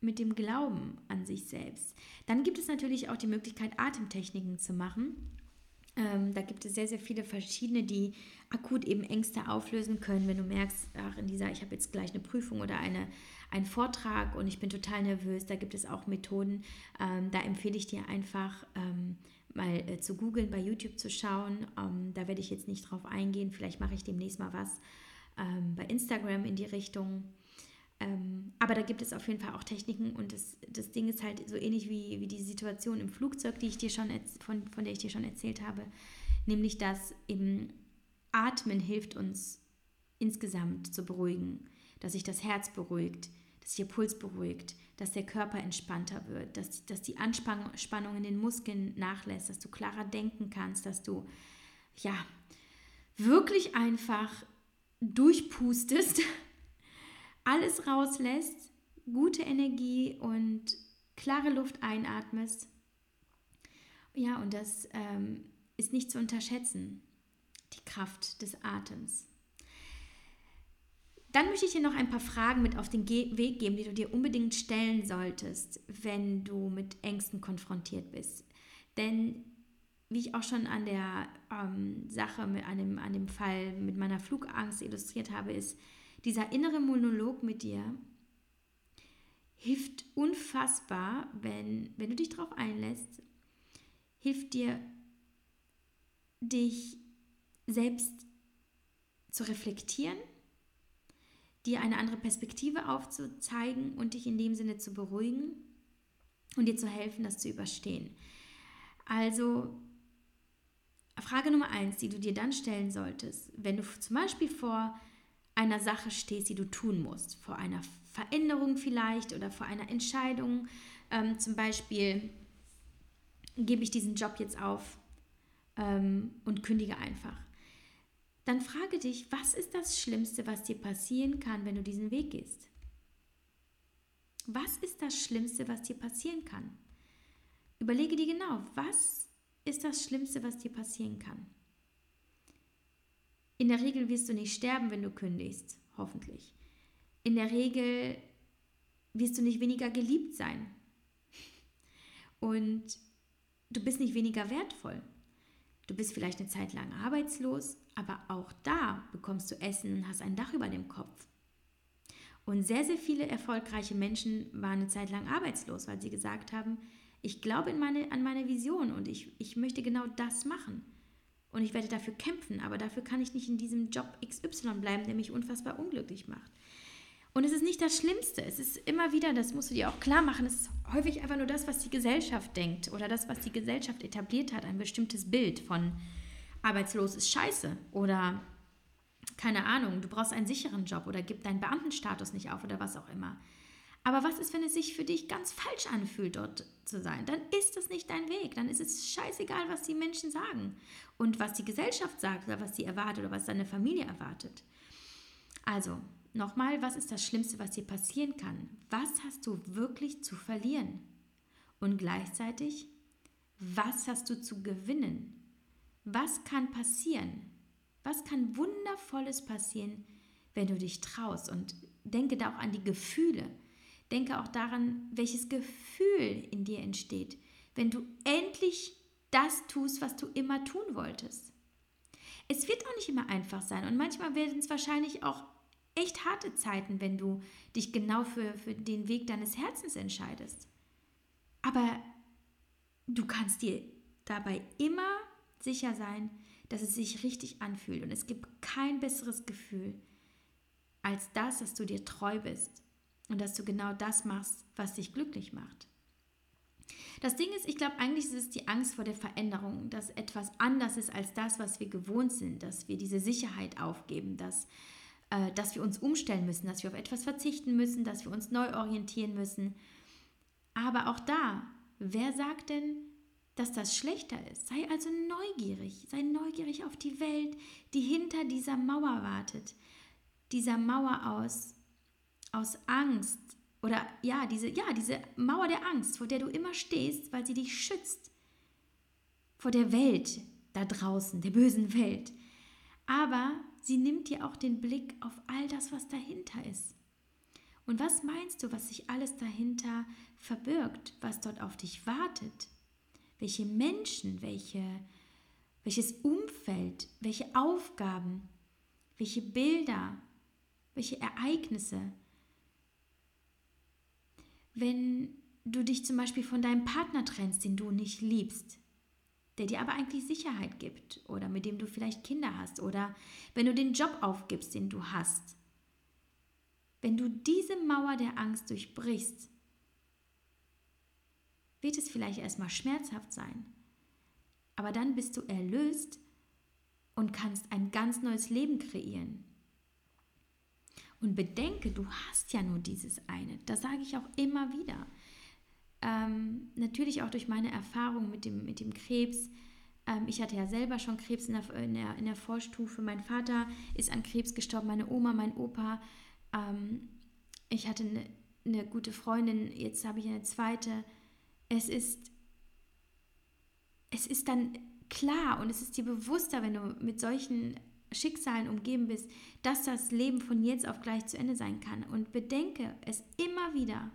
mit dem Glauben an sich selbst. Dann gibt es natürlich auch die Möglichkeit, Atemtechniken zu machen. Ähm, da gibt es sehr, sehr viele verschiedene, die akut eben Ängste auflösen können, wenn du merkst, ach, in dieser, ich habe jetzt gleich eine Prüfung oder eine, einen Vortrag und ich bin total nervös. Da gibt es auch Methoden. Ähm, da empfehle ich dir einfach, ähm, mal äh, zu googeln, bei YouTube zu schauen. Ähm, da werde ich jetzt nicht drauf eingehen. Vielleicht mache ich demnächst mal was ähm, bei Instagram in die Richtung. Ähm, aber da gibt es auf jeden Fall auch Techniken und das, das Ding ist halt so ähnlich wie, wie die Situation im Flugzeug, die ich dir schon von, von der ich dir schon erzählt habe. Nämlich, dass eben Atmen hilft uns insgesamt zu beruhigen, dass sich das Herz beruhigt, dass der Puls beruhigt, dass der Körper entspannter wird, dass, dass die Anspannung in den Muskeln nachlässt, dass du klarer denken kannst, dass du ja wirklich einfach durchpustest, alles rauslässt, gute Energie und klare Luft einatmest. Ja, und das ähm, ist nicht zu unterschätzen, die Kraft des Atems. Dann möchte ich dir noch ein paar Fragen mit auf den Ge Weg geben, die du dir unbedingt stellen solltest, wenn du mit Ängsten konfrontiert bist. Denn wie ich auch schon an der ähm, Sache, mit einem, an dem Fall mit meiner Flugangst illustriert habe, ist, dieser innere Monolog mit dir hilft unfassbar, wenn, wenn du dich darauf einlässt, hilft dir, dich selbst zu reflektieren dir eine andere Perspektive aufzuzeigen und dich in dem Sinne zu beruhigen und dir zu helfen, das zu überstehen. Also Frage Nummer eins, die du dir dann stellen solltest, wenn du zum Beispiel vor einer Sache stehst, die du tun musst, vor einer Veränderung vielleicht oder vor einer Entscheidung, ähm, zum Beispiel gebe ich diesen Job jetzt auf ähm, und kündige einfach dann frage dich, was ist das Schlimmste, was dir passieren kann, wenn du diesen Weg gehst? Was ist das Schlimmste, was dir passieren kann? Überlege dir genau, was ist das Schlimmste, was dir passieren kann? In der Regel wirst du nicht sterben, wenn du kündigst, hoffentlich. In der Regel wirst du nicht weniger geliebt sein. Und du bist nicht weniger wertvoll. Du bist vielleicht eine Zeit lang arbeitslos, aber auch da bekommst du Essen und hast ein Dach über dem Kopf. Und sehr, sehr viele erfolgreiche Menschen waren eine Zeit lang arbeitslos, weil sie gesagt haben, ich glaube meine, an meine Vision und ich, ich möchte genau das machen. Und ich werde dafür kämpfen, aber dafür kann ich nicht in diesem Job XY bleiben, der mich unfassbar unglücklich macht. Und es ist nicht das Schlimmste. Es ist immer wieder, das musst du dir auch klar machen, es ist häufig einfach nur das, was die Gesellschaft denkt oder das, was die Gesellschaft etabliert hat, ein bestimmtes Bild von arbeitslos ist scheiße oder keine Ahnung, du brauchst einen sicheren Job oder gib deinen Beamtenstatus nicht auf oder was auch immer. Aber was ist, wenn es sich für dich ganz falsch anfühlt, dort zu sein? Dann ist das nicht dein Weg. Dann ist es scheißegal, was die Menschen sagen und was die Gesellschaft sagt oder was sie erwartet oder was deine Familie erwartet. Also, nochmal, was ist das Schlimmste, was dir passieren kann? Was hast du wirklich zu verlieren? Und gleichzeitig, was hast du zu gewinnen? Was kann passieren? Was kann Wundervolles passieren, wenn du dich traust? Und denke da auch an die Gefühle. Denke auch daran, welches Gefühl in dir entsteht, wenn du endlich das tust, was du immer tun wolltest. Es wird auch nicht immer einfach sein und manchmal werden es wahrscheinlich auch echt harte Zeiten, wenn du dich genau für, für den Weg deines Herzens entscheidest. Aber du kannst dir dabei immer sicher sein, dass es sich richtig anfühlt. Und es gibt kein besseres Gefühl als das, dass du dir treu bist und dass du genau das machst, was dich glücklich macht. Das Ding ist, ich glaube, eigentlich ist es die Angst vor der Veränderung, dass etwas anders ist als das, was wir gewohnt sind, dass wir diese Sicherheit aufgeben, dass, äh, dass wir uns umstellen müssen, dass wir auf etwas verzichten müssen, dass wir uns neu orientieren müssen. Aber auch da, wer sagt denn, dass das schlechter ist? Sei also neugierig, sei neugierig auf die Welt, die hinter dieser Mauer wartet, dieser Mauer aus, aus Angst, oder ja, diese, ja, diese Mauer der Angst, vor der du immer stehst, weil sie dich schützt. Vor der Welt da draußen, der bösen Welt. Aber sie nimmt dir auch den Blick auf all das, was dahinter ist. Und was meinst du, was sich alles dahinter verbirgt, was dort auf dich wartet? Welche Menschen, welche, welches Umfeld, welche Aufgaben, welche Bilder, welche Ereignisse, wenn du dich zum Beispiel von deinem Partner trennst, den du nicht liebst, der dir aber eigentlich Sicherheit gibt oder mit dem du vielleicht Kinder hast oder wenn du den Job aufgibst, den du hast. Wenn du diese Mauer der Angst durchbrichst, wird es vielleicht erstmal schmerzhaft sein, aber dann bist du erlöst und kannst ein ganz neues Leben kreieren. Und bedenke, du hast ja nur dieses eine. Das sage ich auch immer wieder. Ähm, natürlich auch durch meine Erfahrung mit dem, mit dem Krebs. Ähm, ich hatte ja selber schon Krebs in der, in, der, in der Vorstufe. Mein Vater ist an Krebs gestorben, meine Oma, mein Opa. Ähm, ich hatte eine, eine gute Freundin, jetzt habe ich eine zweite. Es ist, es ist dann klar und es ist dir bewusster, wenn du mit solchen Schicksalen umgeben bist, dass das Leben von jetzt auf gleich zu Ende sein kann. Und bedenke es immer wieder.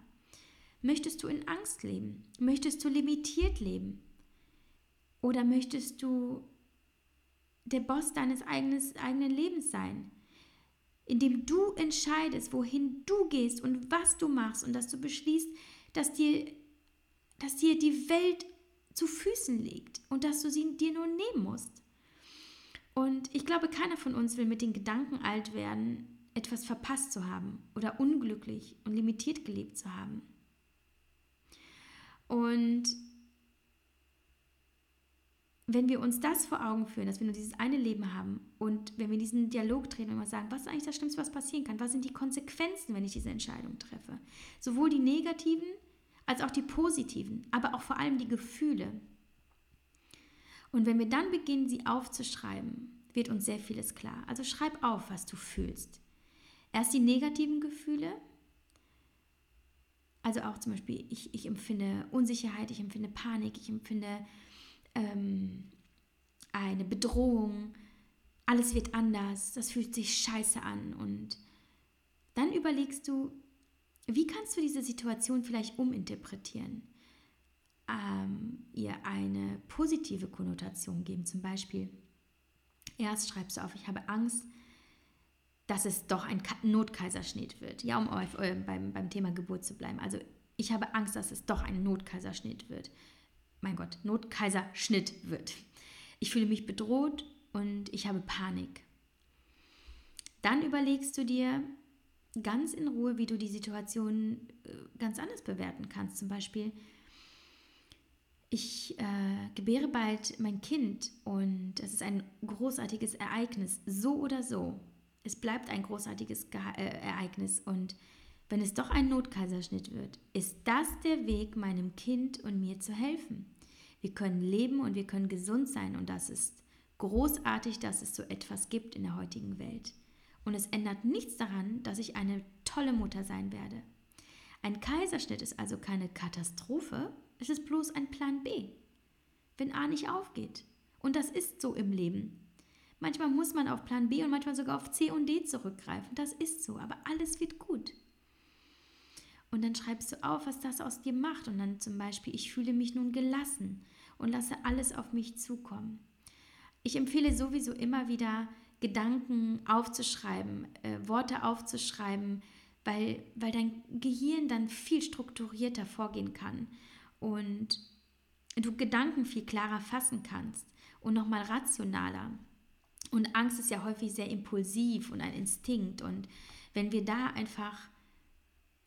Möchtest du in Angst leben? Möchtest du limitiert leben? Oder möchtest du der Boss deines eigenes, eigenen Lebens sein? Indem du entscheidest, wohin du gehst und was du machst und dass du beschließt, dass dir, dass dir die Welt zu Füßen liegt und dass du sie dir nur nehmen musst. Und ich glaube, keiner von uns will mit den Gedanken alt werden, etwas verpasst zu haben oder unglücklich und limitiert gelebt zu haben. Und wenn wir uns das vor Augen führen, dass wir nur dieses eine Leben haben und wenn wir diesen Dialog drehen und mal sagen, was ist eigentlich das Schlimmste, was passieren kann? Was sind die Konsequenzen, wenn ich diese Entscheidung treffe? Sowohl die negativen als auch die positiven, aber auch vor allem die Gefühle. Und wenn wir dann beginnen, sie aufzuschreiben, wird uns sehr vieles klar. Also schreib auf, was du fühlst. Erst die negativen Gefühle, also auch zum Beispiel, ich, ich empfinde Unsicherheit, ich empfinde Panik, ich empfinde ähm, eine Bedrohung, alles wird anders, das fühlt sich scheiße an. Und dann überlegst du, wie kannst du diese Situation vielleicht uminterpretieren? ähm, ihr eine positive Konnotation geben. Zum Beispiel, erst schreibst du auf, ich habe Angst, dass es doch ein Notkaiserschnitt wird. Ja, um auf, äh, beim, beim Thema Geburt zu bleiben. Also ich habe Angst, dass es doch ein Notkaiserschnitt wird. Mein Gott, Notkaiserschnitt wird. Ich fühle mich bedroht und ich habe Panik. Dann überlegst du dir ganz in Ruhe, wie du die Situation äh, ganz anders bewerten kannst. Zum Beispiel, ich äh, gebäre bald mein Kind und es ist ein großartiges Ereignis, so oder so. Es bleibt ein großartiges Ge äh, Ereignis und wenn es doch ein Notkaiserschnitt wird, ist das der Weg, meinem Kind und mir zu helfen. Wir können leben und wir können gesund sein und das ist großartig, dass es so etwas gibt in der heutigen Welt. Und es ändert nichts daran, dass ich eine tolle Mutter sein werde. Ein Kaiserschnitt ist also keine Katastrophe, es ist bloß ein Plan B, wenn A nicht aufgeht. Und das ist so im Leben. Manchmal muss man auf Plan B und manchmal sogar auf C und D zurückgreifen. Das ist so, aber alles wird gut. Und dann schreibst du auf, was das aus dir macht. Und dann zum Beispiel, ich fühle mich nun gelassen und lasse alles auf mich zukommen. Ich empfehle sowieso immer wieder, Gedanken aufzuschreiben, äh, Worte aufzuschreiben, weil, weil dein Gehirn dann viel strukturierter vorgehen kann und du Gedanken viel klarer fassen kannst und nochmal rationaler. Und Angst ist ja häufig sehr impulsiv und ein Instinkt. Und wenn wir da einfach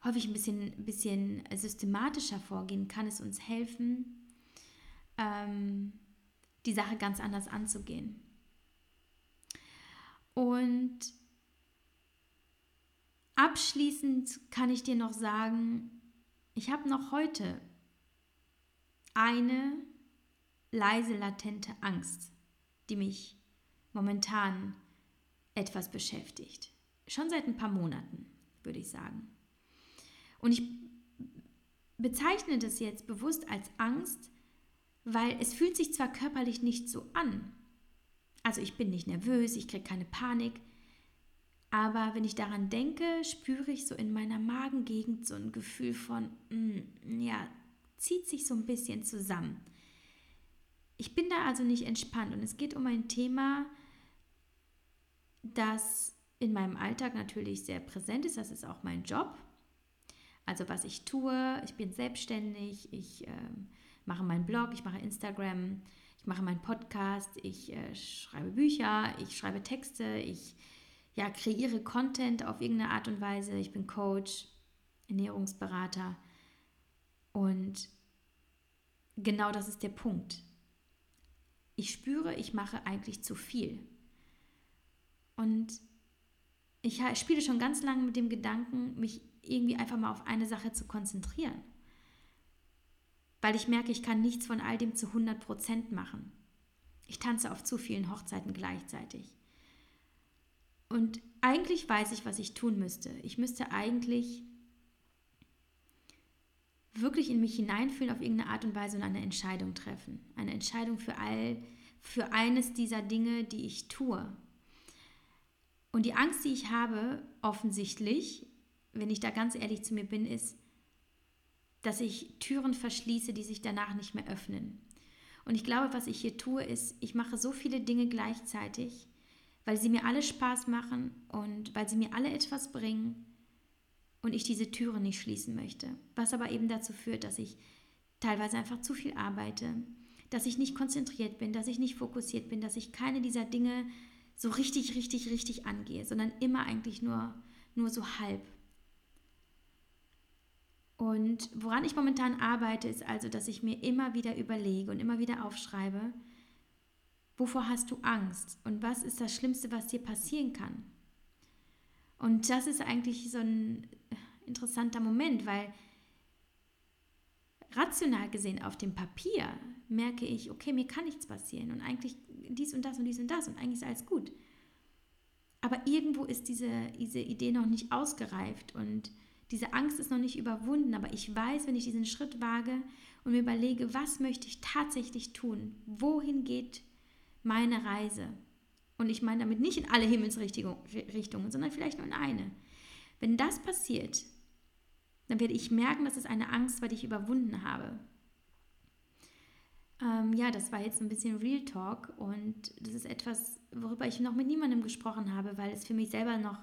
häufig ein bisschen, bisschen systematischer vorgehen, kann es uns helfen, ähm, die Sache ganz anders anzugehen. Und abschließend kann ich dir noch sagen, ich habe noch heute eine leise latente Angst, die mich momentan etwas beschäftigt. Schon seit ein paar Monaten, würde ich sagen. Und ich bezeichne das jetzt bewusst als Angst, weil es fühlt sich zwar körperlich nicht so an. Also ich bin nicht nervös, ich kriege keine Panik, aber wenn ich daran denke, spüre ich so in meiner Magengegend so ein Gefühl von, mm, ja, zieht sich so ein bisschen zusammen. Ich bin da also nicht entspannt und es geht um ein Thema, das in meinem Alltag natürlich sehr präsent ist. Das ist auch mein Job. Also was ich tue, ich bin selbstständig, ich äh, mache meinen Blog, ich mache Instagram, ich mache meinen Podcast, ich äh, schreibe Bücher, ich schreibe Texte, ich ja, kreiere Content auf irgendeine Art und Weise. Ich bin Coach, Ernährungsberater und genau das ist der Punkt. Ich spüre, ich mache eigentlich zu viel. Und ich spiele schon ganz lange mit dem Gedanken, mich irgendwie einfach mal auf eine Sache zu konzentrieren. Weil ich merke, ich kann nichts von all dem zu 100% machen. Ich tanze auf zu vielen Hochzeiten gleichzeitig. Und eigentlich weiß ich, was ich tun müsste. Ich müsste eigentlich wirklich in mich hineinfühlen auf irgendeine Art und Weise und eine Entscheidung treffen. Eine Entscheidung für all, für eines dieser Dinge, die ich tue. Und die Angst, die ich habe, offensichtlich, wenn ich da ganz ehrlich zu mir bin, ist, dass ich Türen verschließe, die sich danach nicht mehr öffnen. Und ich glaube, was ich hier tue, ist, ich mache so viele Dinge gleichzeitig, weil sie mir alle Spaß machen und weil sie mir alle etwas bringen und ich diese Türen nicht schließen möchte. Was aber eben dazu führt, dass ich teilweise einfach zu viel arbeite, dass ich nicht konzentriert bin, dass ich nicht fokussiert bin, dass ich keine dieser Dinge so richtig, richtig, richtig angehe, sondern immer eigentlich nur, nur so halb. Und woran ich momentan arbeite, ist also, dass ich mir immer wieder überlege und immer wieder aufschreibe, wovor hast du Angst und was ist das Schlimmste, was dir passieren kann. Und das ist eigentlich so ein interessanter Moment, weil rational gesehen auf dem Papier merke ich, okay, mir kann nichts passieren und eigentlich dies und das und dies und das und eigentlich ist alles gut. Aber irgendwo ist diese, diese Idee noch nicht ausgereift und diese Angst ist noch nicht überwunden. Aber ich weiß, wenn ich diesen Schritt wage und mir überlege, was möchte ich tatsächlich tun? Wohin geht meine Reise? Und ich meine damit nicht in alle Himmelsrichtungen, sondern vielleicht nur in eine. Wenn das passiert, dann werde ich merken, dass es eine Angst war, die ich überwunden habe. Ähm, ja, das war jetzt ein bisschen Real Talk und das ist etwas, worüber ich noch mit niemandem gesprochen habe, weil es für mich selber noch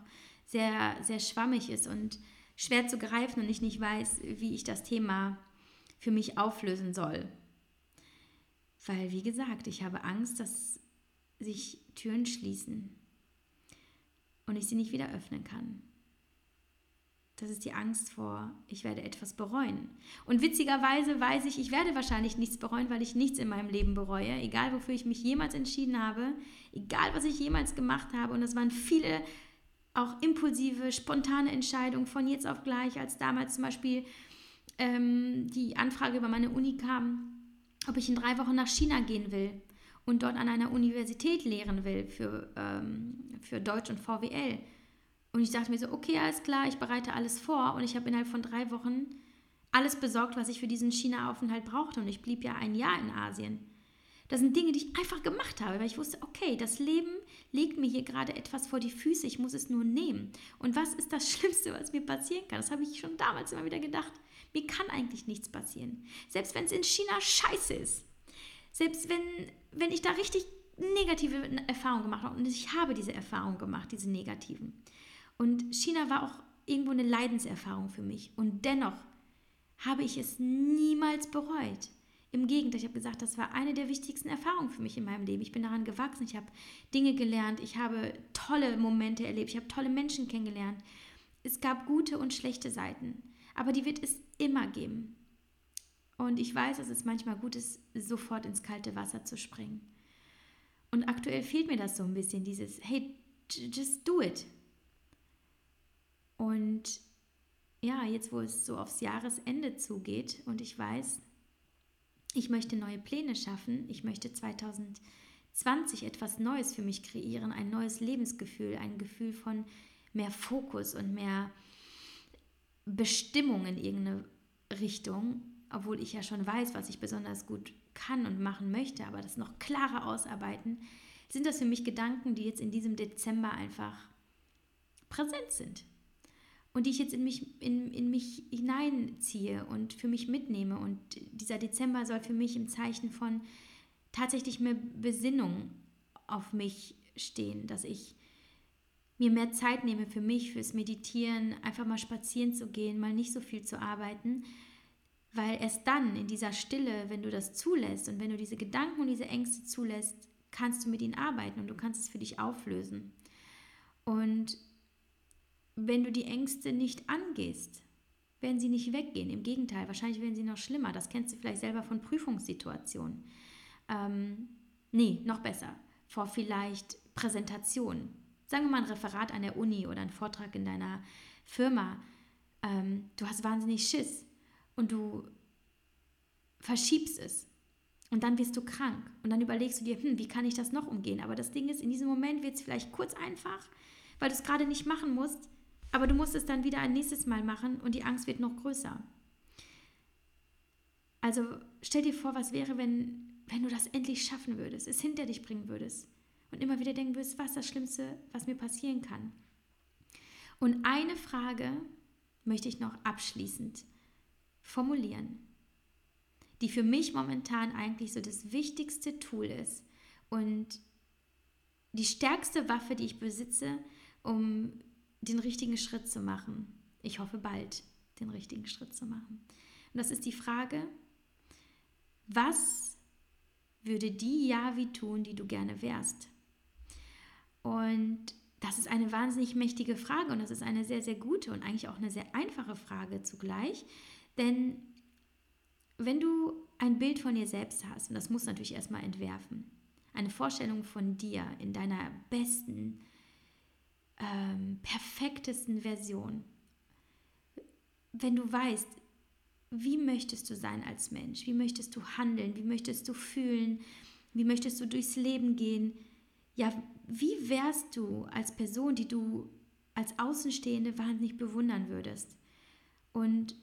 sehr, sehr schwammig ist und schwer zu greifen und ich nicht weiß, wie ich das Thema für mich auflösen soll. Weil, wie gesagt, ich habe Angst, dass sich Türen schließen und ich sie nicht wieder öffnen kann. Das ist die Angst vor, ich werde etwas bereuen. Und witzigerweise weiß ich, ich werde wahrscheinlich nichts bereuen, weil ich nichts in meinem Leben bereue. Egal, wofür ich mich jemals entschieden habe, egal, was ich jemals gemacht habe. Und es waren viele auch impulsive, spontane Entscheidungen von jetzt auf gleich, als damals zum Beispiel ähm, die Anfrage über meine Uni kam, ob ich in drei Wochen nach China gehen will und dort an einer Universität lehren will für, ähm, für Deutsch und VWL. Und ich dachte mir so, okay, alles klar, ich bereite alles vor und ich habe innerhalb von drei Wochen alles besorgt, was ich für diesen China-Aufenthalt brauchte und ich blieb ja ein Jahr in Asien. Das sind Dinge, die ich einfach gemacht habe, weil ich wusste, okay, das Leben legt mir hier gerade etwas vor die Füße, ich muss es nur nehmen. Und was ist das Schlimmste, was mir passieren kann? Das habe ich schon damals immer wieder gedacht. Mir kann eigentlich nichts passieren. Selbst wenn es in China scheiße ist. Selbst wenn, wenn ich da richtig negative Erfahrungen gemacht habe. Und ich habe diese Erfahrungen gemacht, diese negativen. Und China war auch irgendwo eine Leidenserfahrung für mich. Und dennoch habe ich es niemals bereut. Im Gegenteil, ich habe gesagt, das war eine der wichtigsten Erfahrungen für mich in meinem Leben. Ich bin daran gewachsen, ich habe Dinge gelernt, ich habe tolle Momente erlebt, ich habe tolle Menschen kennengelernt. Es gab gute und schlechte Seiten, aber die wird es immer geben. Und ich weiß, dass es manchmal gut ist, sofort ins kalte Wasser zu springen. Und aktuell fehlt mir das so ein bisschen, dieses, hey, just do it. Und ja, jetzt wo es so aufs Jahresende zugeht und ich weiß, ich möchte neue Pläne schaffen, ich möchte 2020 etwas Neues für mich kreieren, ein neues Lebensgefühl, ein Gefühl von mehr Fokus und mehr Bestimmung in irgendeine Richtung, obwohl ich ja schon weiß, was ich besonders gut kann und machen möchte, aber das noch klarer ausarbeiten, sind das für mich Gedanken, die jetzt in diesem Dezember einfach präsent sind und die ich jetzt in mich, in, in mich hineinziehe und für mich mitnehme. Und dieser Dezember soll für mich im Zeichen von tatsächlich mehr Besinnung auf mich stehen, dass ich mir mehr Zeit nehme für mich, fürs Meditieren, einfach mal spazieren zu gehen, mal nicht so viel zu arbeiten, weil erst dann in dieser Stille, wenn du das zulässt und wenn du diese Gedanken und diese Ängste zulässt, kannst du mit ihnen arbeiten und du kannst es für dich auflösen. Und wenn du die Ängste nicht angehst, werden sie nicht weggehen. Im Gegenteil, wahrscheinlich werden sie noch schlimmer. Das kennst du vielleicht selber von Prüfungssituationen. Ähm, nee, noch besser. Vor vielleicht Präsentationen. Sagen wir mal ein Referat an der Uni oder ein Vortrag in deiner Firma. Ähm, du hast wahnsinnig Schiss und du verschiebst es. Und dann wirst du krank. Und dann überlegst du dir, hm, wie kann ich das noch umgehen? Aber das Ding ist, in diesem Moment wird es vielleicht kurz einfach, weil du es gerade nicht machen musst. Aber du musst es dann wieder ein nächstes Mal machen und die Angst wird noch größer. Also stell dir vor, was wäre, wenn, wenn du das endlich schaffen würdest, es hinter dich bringen würdest und immer wieder denken würdest, was das Schlimmste, was mir passieren kann. Und eine Frage möchte ich noch abschließend formulieren, die für mich momentan eigentlich so das wichtigste Tool ist und die stärkste Waffe, die ich besitze, um den richtigen Schritt zu machen. Ich hoffe bald den richtigen Schritt zu machen. Und das ist die Frage, was würde die Javi tun, die du gerne wärst? Und das ist eine wahnsinnig mächtige Frage und das ist eine sehr, sehr gute und eigentlich auch eine sehr einfache Frage zugleich. Denn wenn du ein Bild von dir selbst hast, und das musst du natürlich erstmal entwerfen, eine Vorstellung von dir in deiner besten, ähm, perfektesten Version. Wenn du weißt, wie möchtest du sein als Mensch, wie möchtest du handeln, wie möchtest du fühlen, wie möchtest du durchs Leben gehen, ja, wie wärst du als Person, die du als Außenstehende wahnsinnig bewundern würdest? Und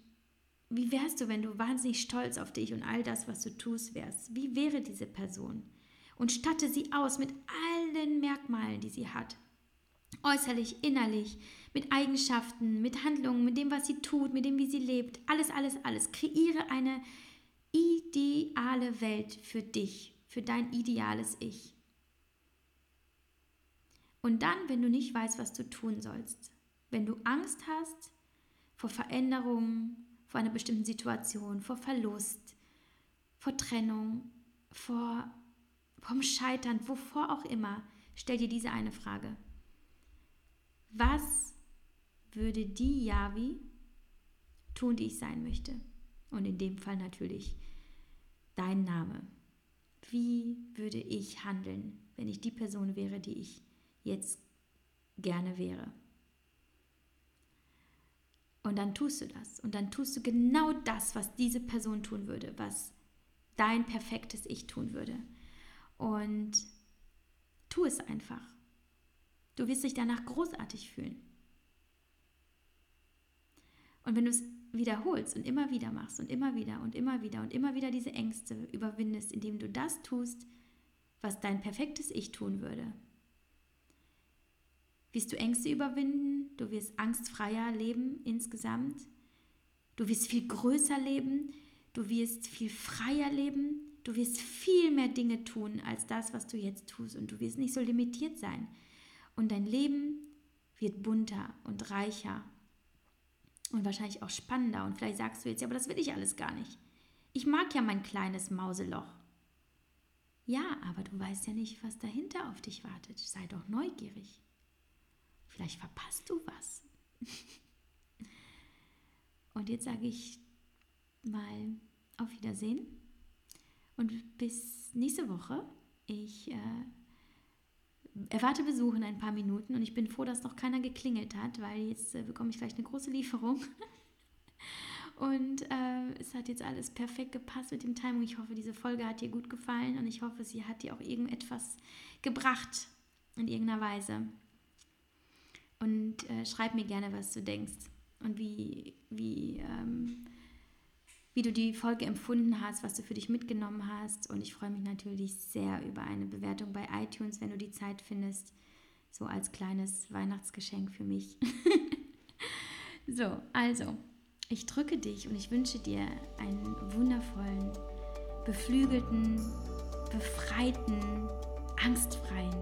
wie wärst du, wenn du wahnsinnig stolz auf dich und all das, was du tust, wärst? Wie wäre diese Person? Und statte sie aus mit allen Merkmalen, die sie hat äußerlich, innerlich, mit Eigenschaften, mit Handlungen, mit dem, was sie tut, mit dem, wie sie lebt. Alles, alles, alles. Kreiere eine ideale Welt für dich, für dein ideales Ich. Und dann, wenn du nicht weißt, was du tun sollst, wenn du Angst hast vor Veränderungen, vor einer bestimmten Situation, vor Verlust, vor Trennung, vor vom Scheitern, wovor auch immer, stell dir diese eine Frage. Was würde die Yavi tun, die ich sein möchte? Und in dem Fall natürlich dein Name. Wie würde ich handeln, wenn ich die Person wäre, die ich jetzt gerne wäre? Und dann tust du das. Und dann tust du genau das, was diese Person tun würde, was dein perfektes Ich tun würde. Und tu es einfach. Du wirst dich danach großartig fühlen. Und wenn du es wiederholst und immer wieder machst und immer wieder und immer wieder und immer wieder diese Ängste überwindest, indem du das tust, was dein perfektes Ich tun würde, wirst du Ängste überwinden, du wirst angstfreier leben insgesamt, du wirst viel größer leben, du wirst viel freier leben, du wirst viel mehr Dinge tun als das, was du jetzt tust und du wirst nicht so limitiert sein. Und dein Leben wird bunter und reicher und wahrscheinlich auch spannender. Und vielleicht sagst du jetzt, ja, aber das will ich alles gar nicht. Ich mag ja mein kleines Mauseloch. Ja, aber du weißt ja nicht, was dahinter auf dich wartet. Sei doch neugierig. Vielleicht verpasst du was. Und jetzt sage ich mal auf Wiedersehen und bis nächste Woche. Ich äh, erwarte Besuch in ein paar Minuten und ich bin froh, dass noch keiner geklingelt hat, weil jetzt äh, bekomme ich gleich eine große Lieferung. und äh, es hat jetzt alles perfekt gepasst mit dem Timing. Ich hoffe, diese Folge hat dir gut gefallen und ich hoffe, sie hat dir auch irgendetwas gebracht in irgendeiner Weise. Und äh, schreib mir gerne, was du denkst und wie, wie, ähm, wie du die Folge empfunden hast, was du für dich mitgenommen hast. Und ich freue mich natürlich sehr über eine Bewertung bei iTunes, wenn du die Zeit findest. So als kleines Weihnachtsgeschenk für mich. so, also, ich drücke dich und ich wünsche dir einen wundervollen, beflügelten, befreiten, angstfreien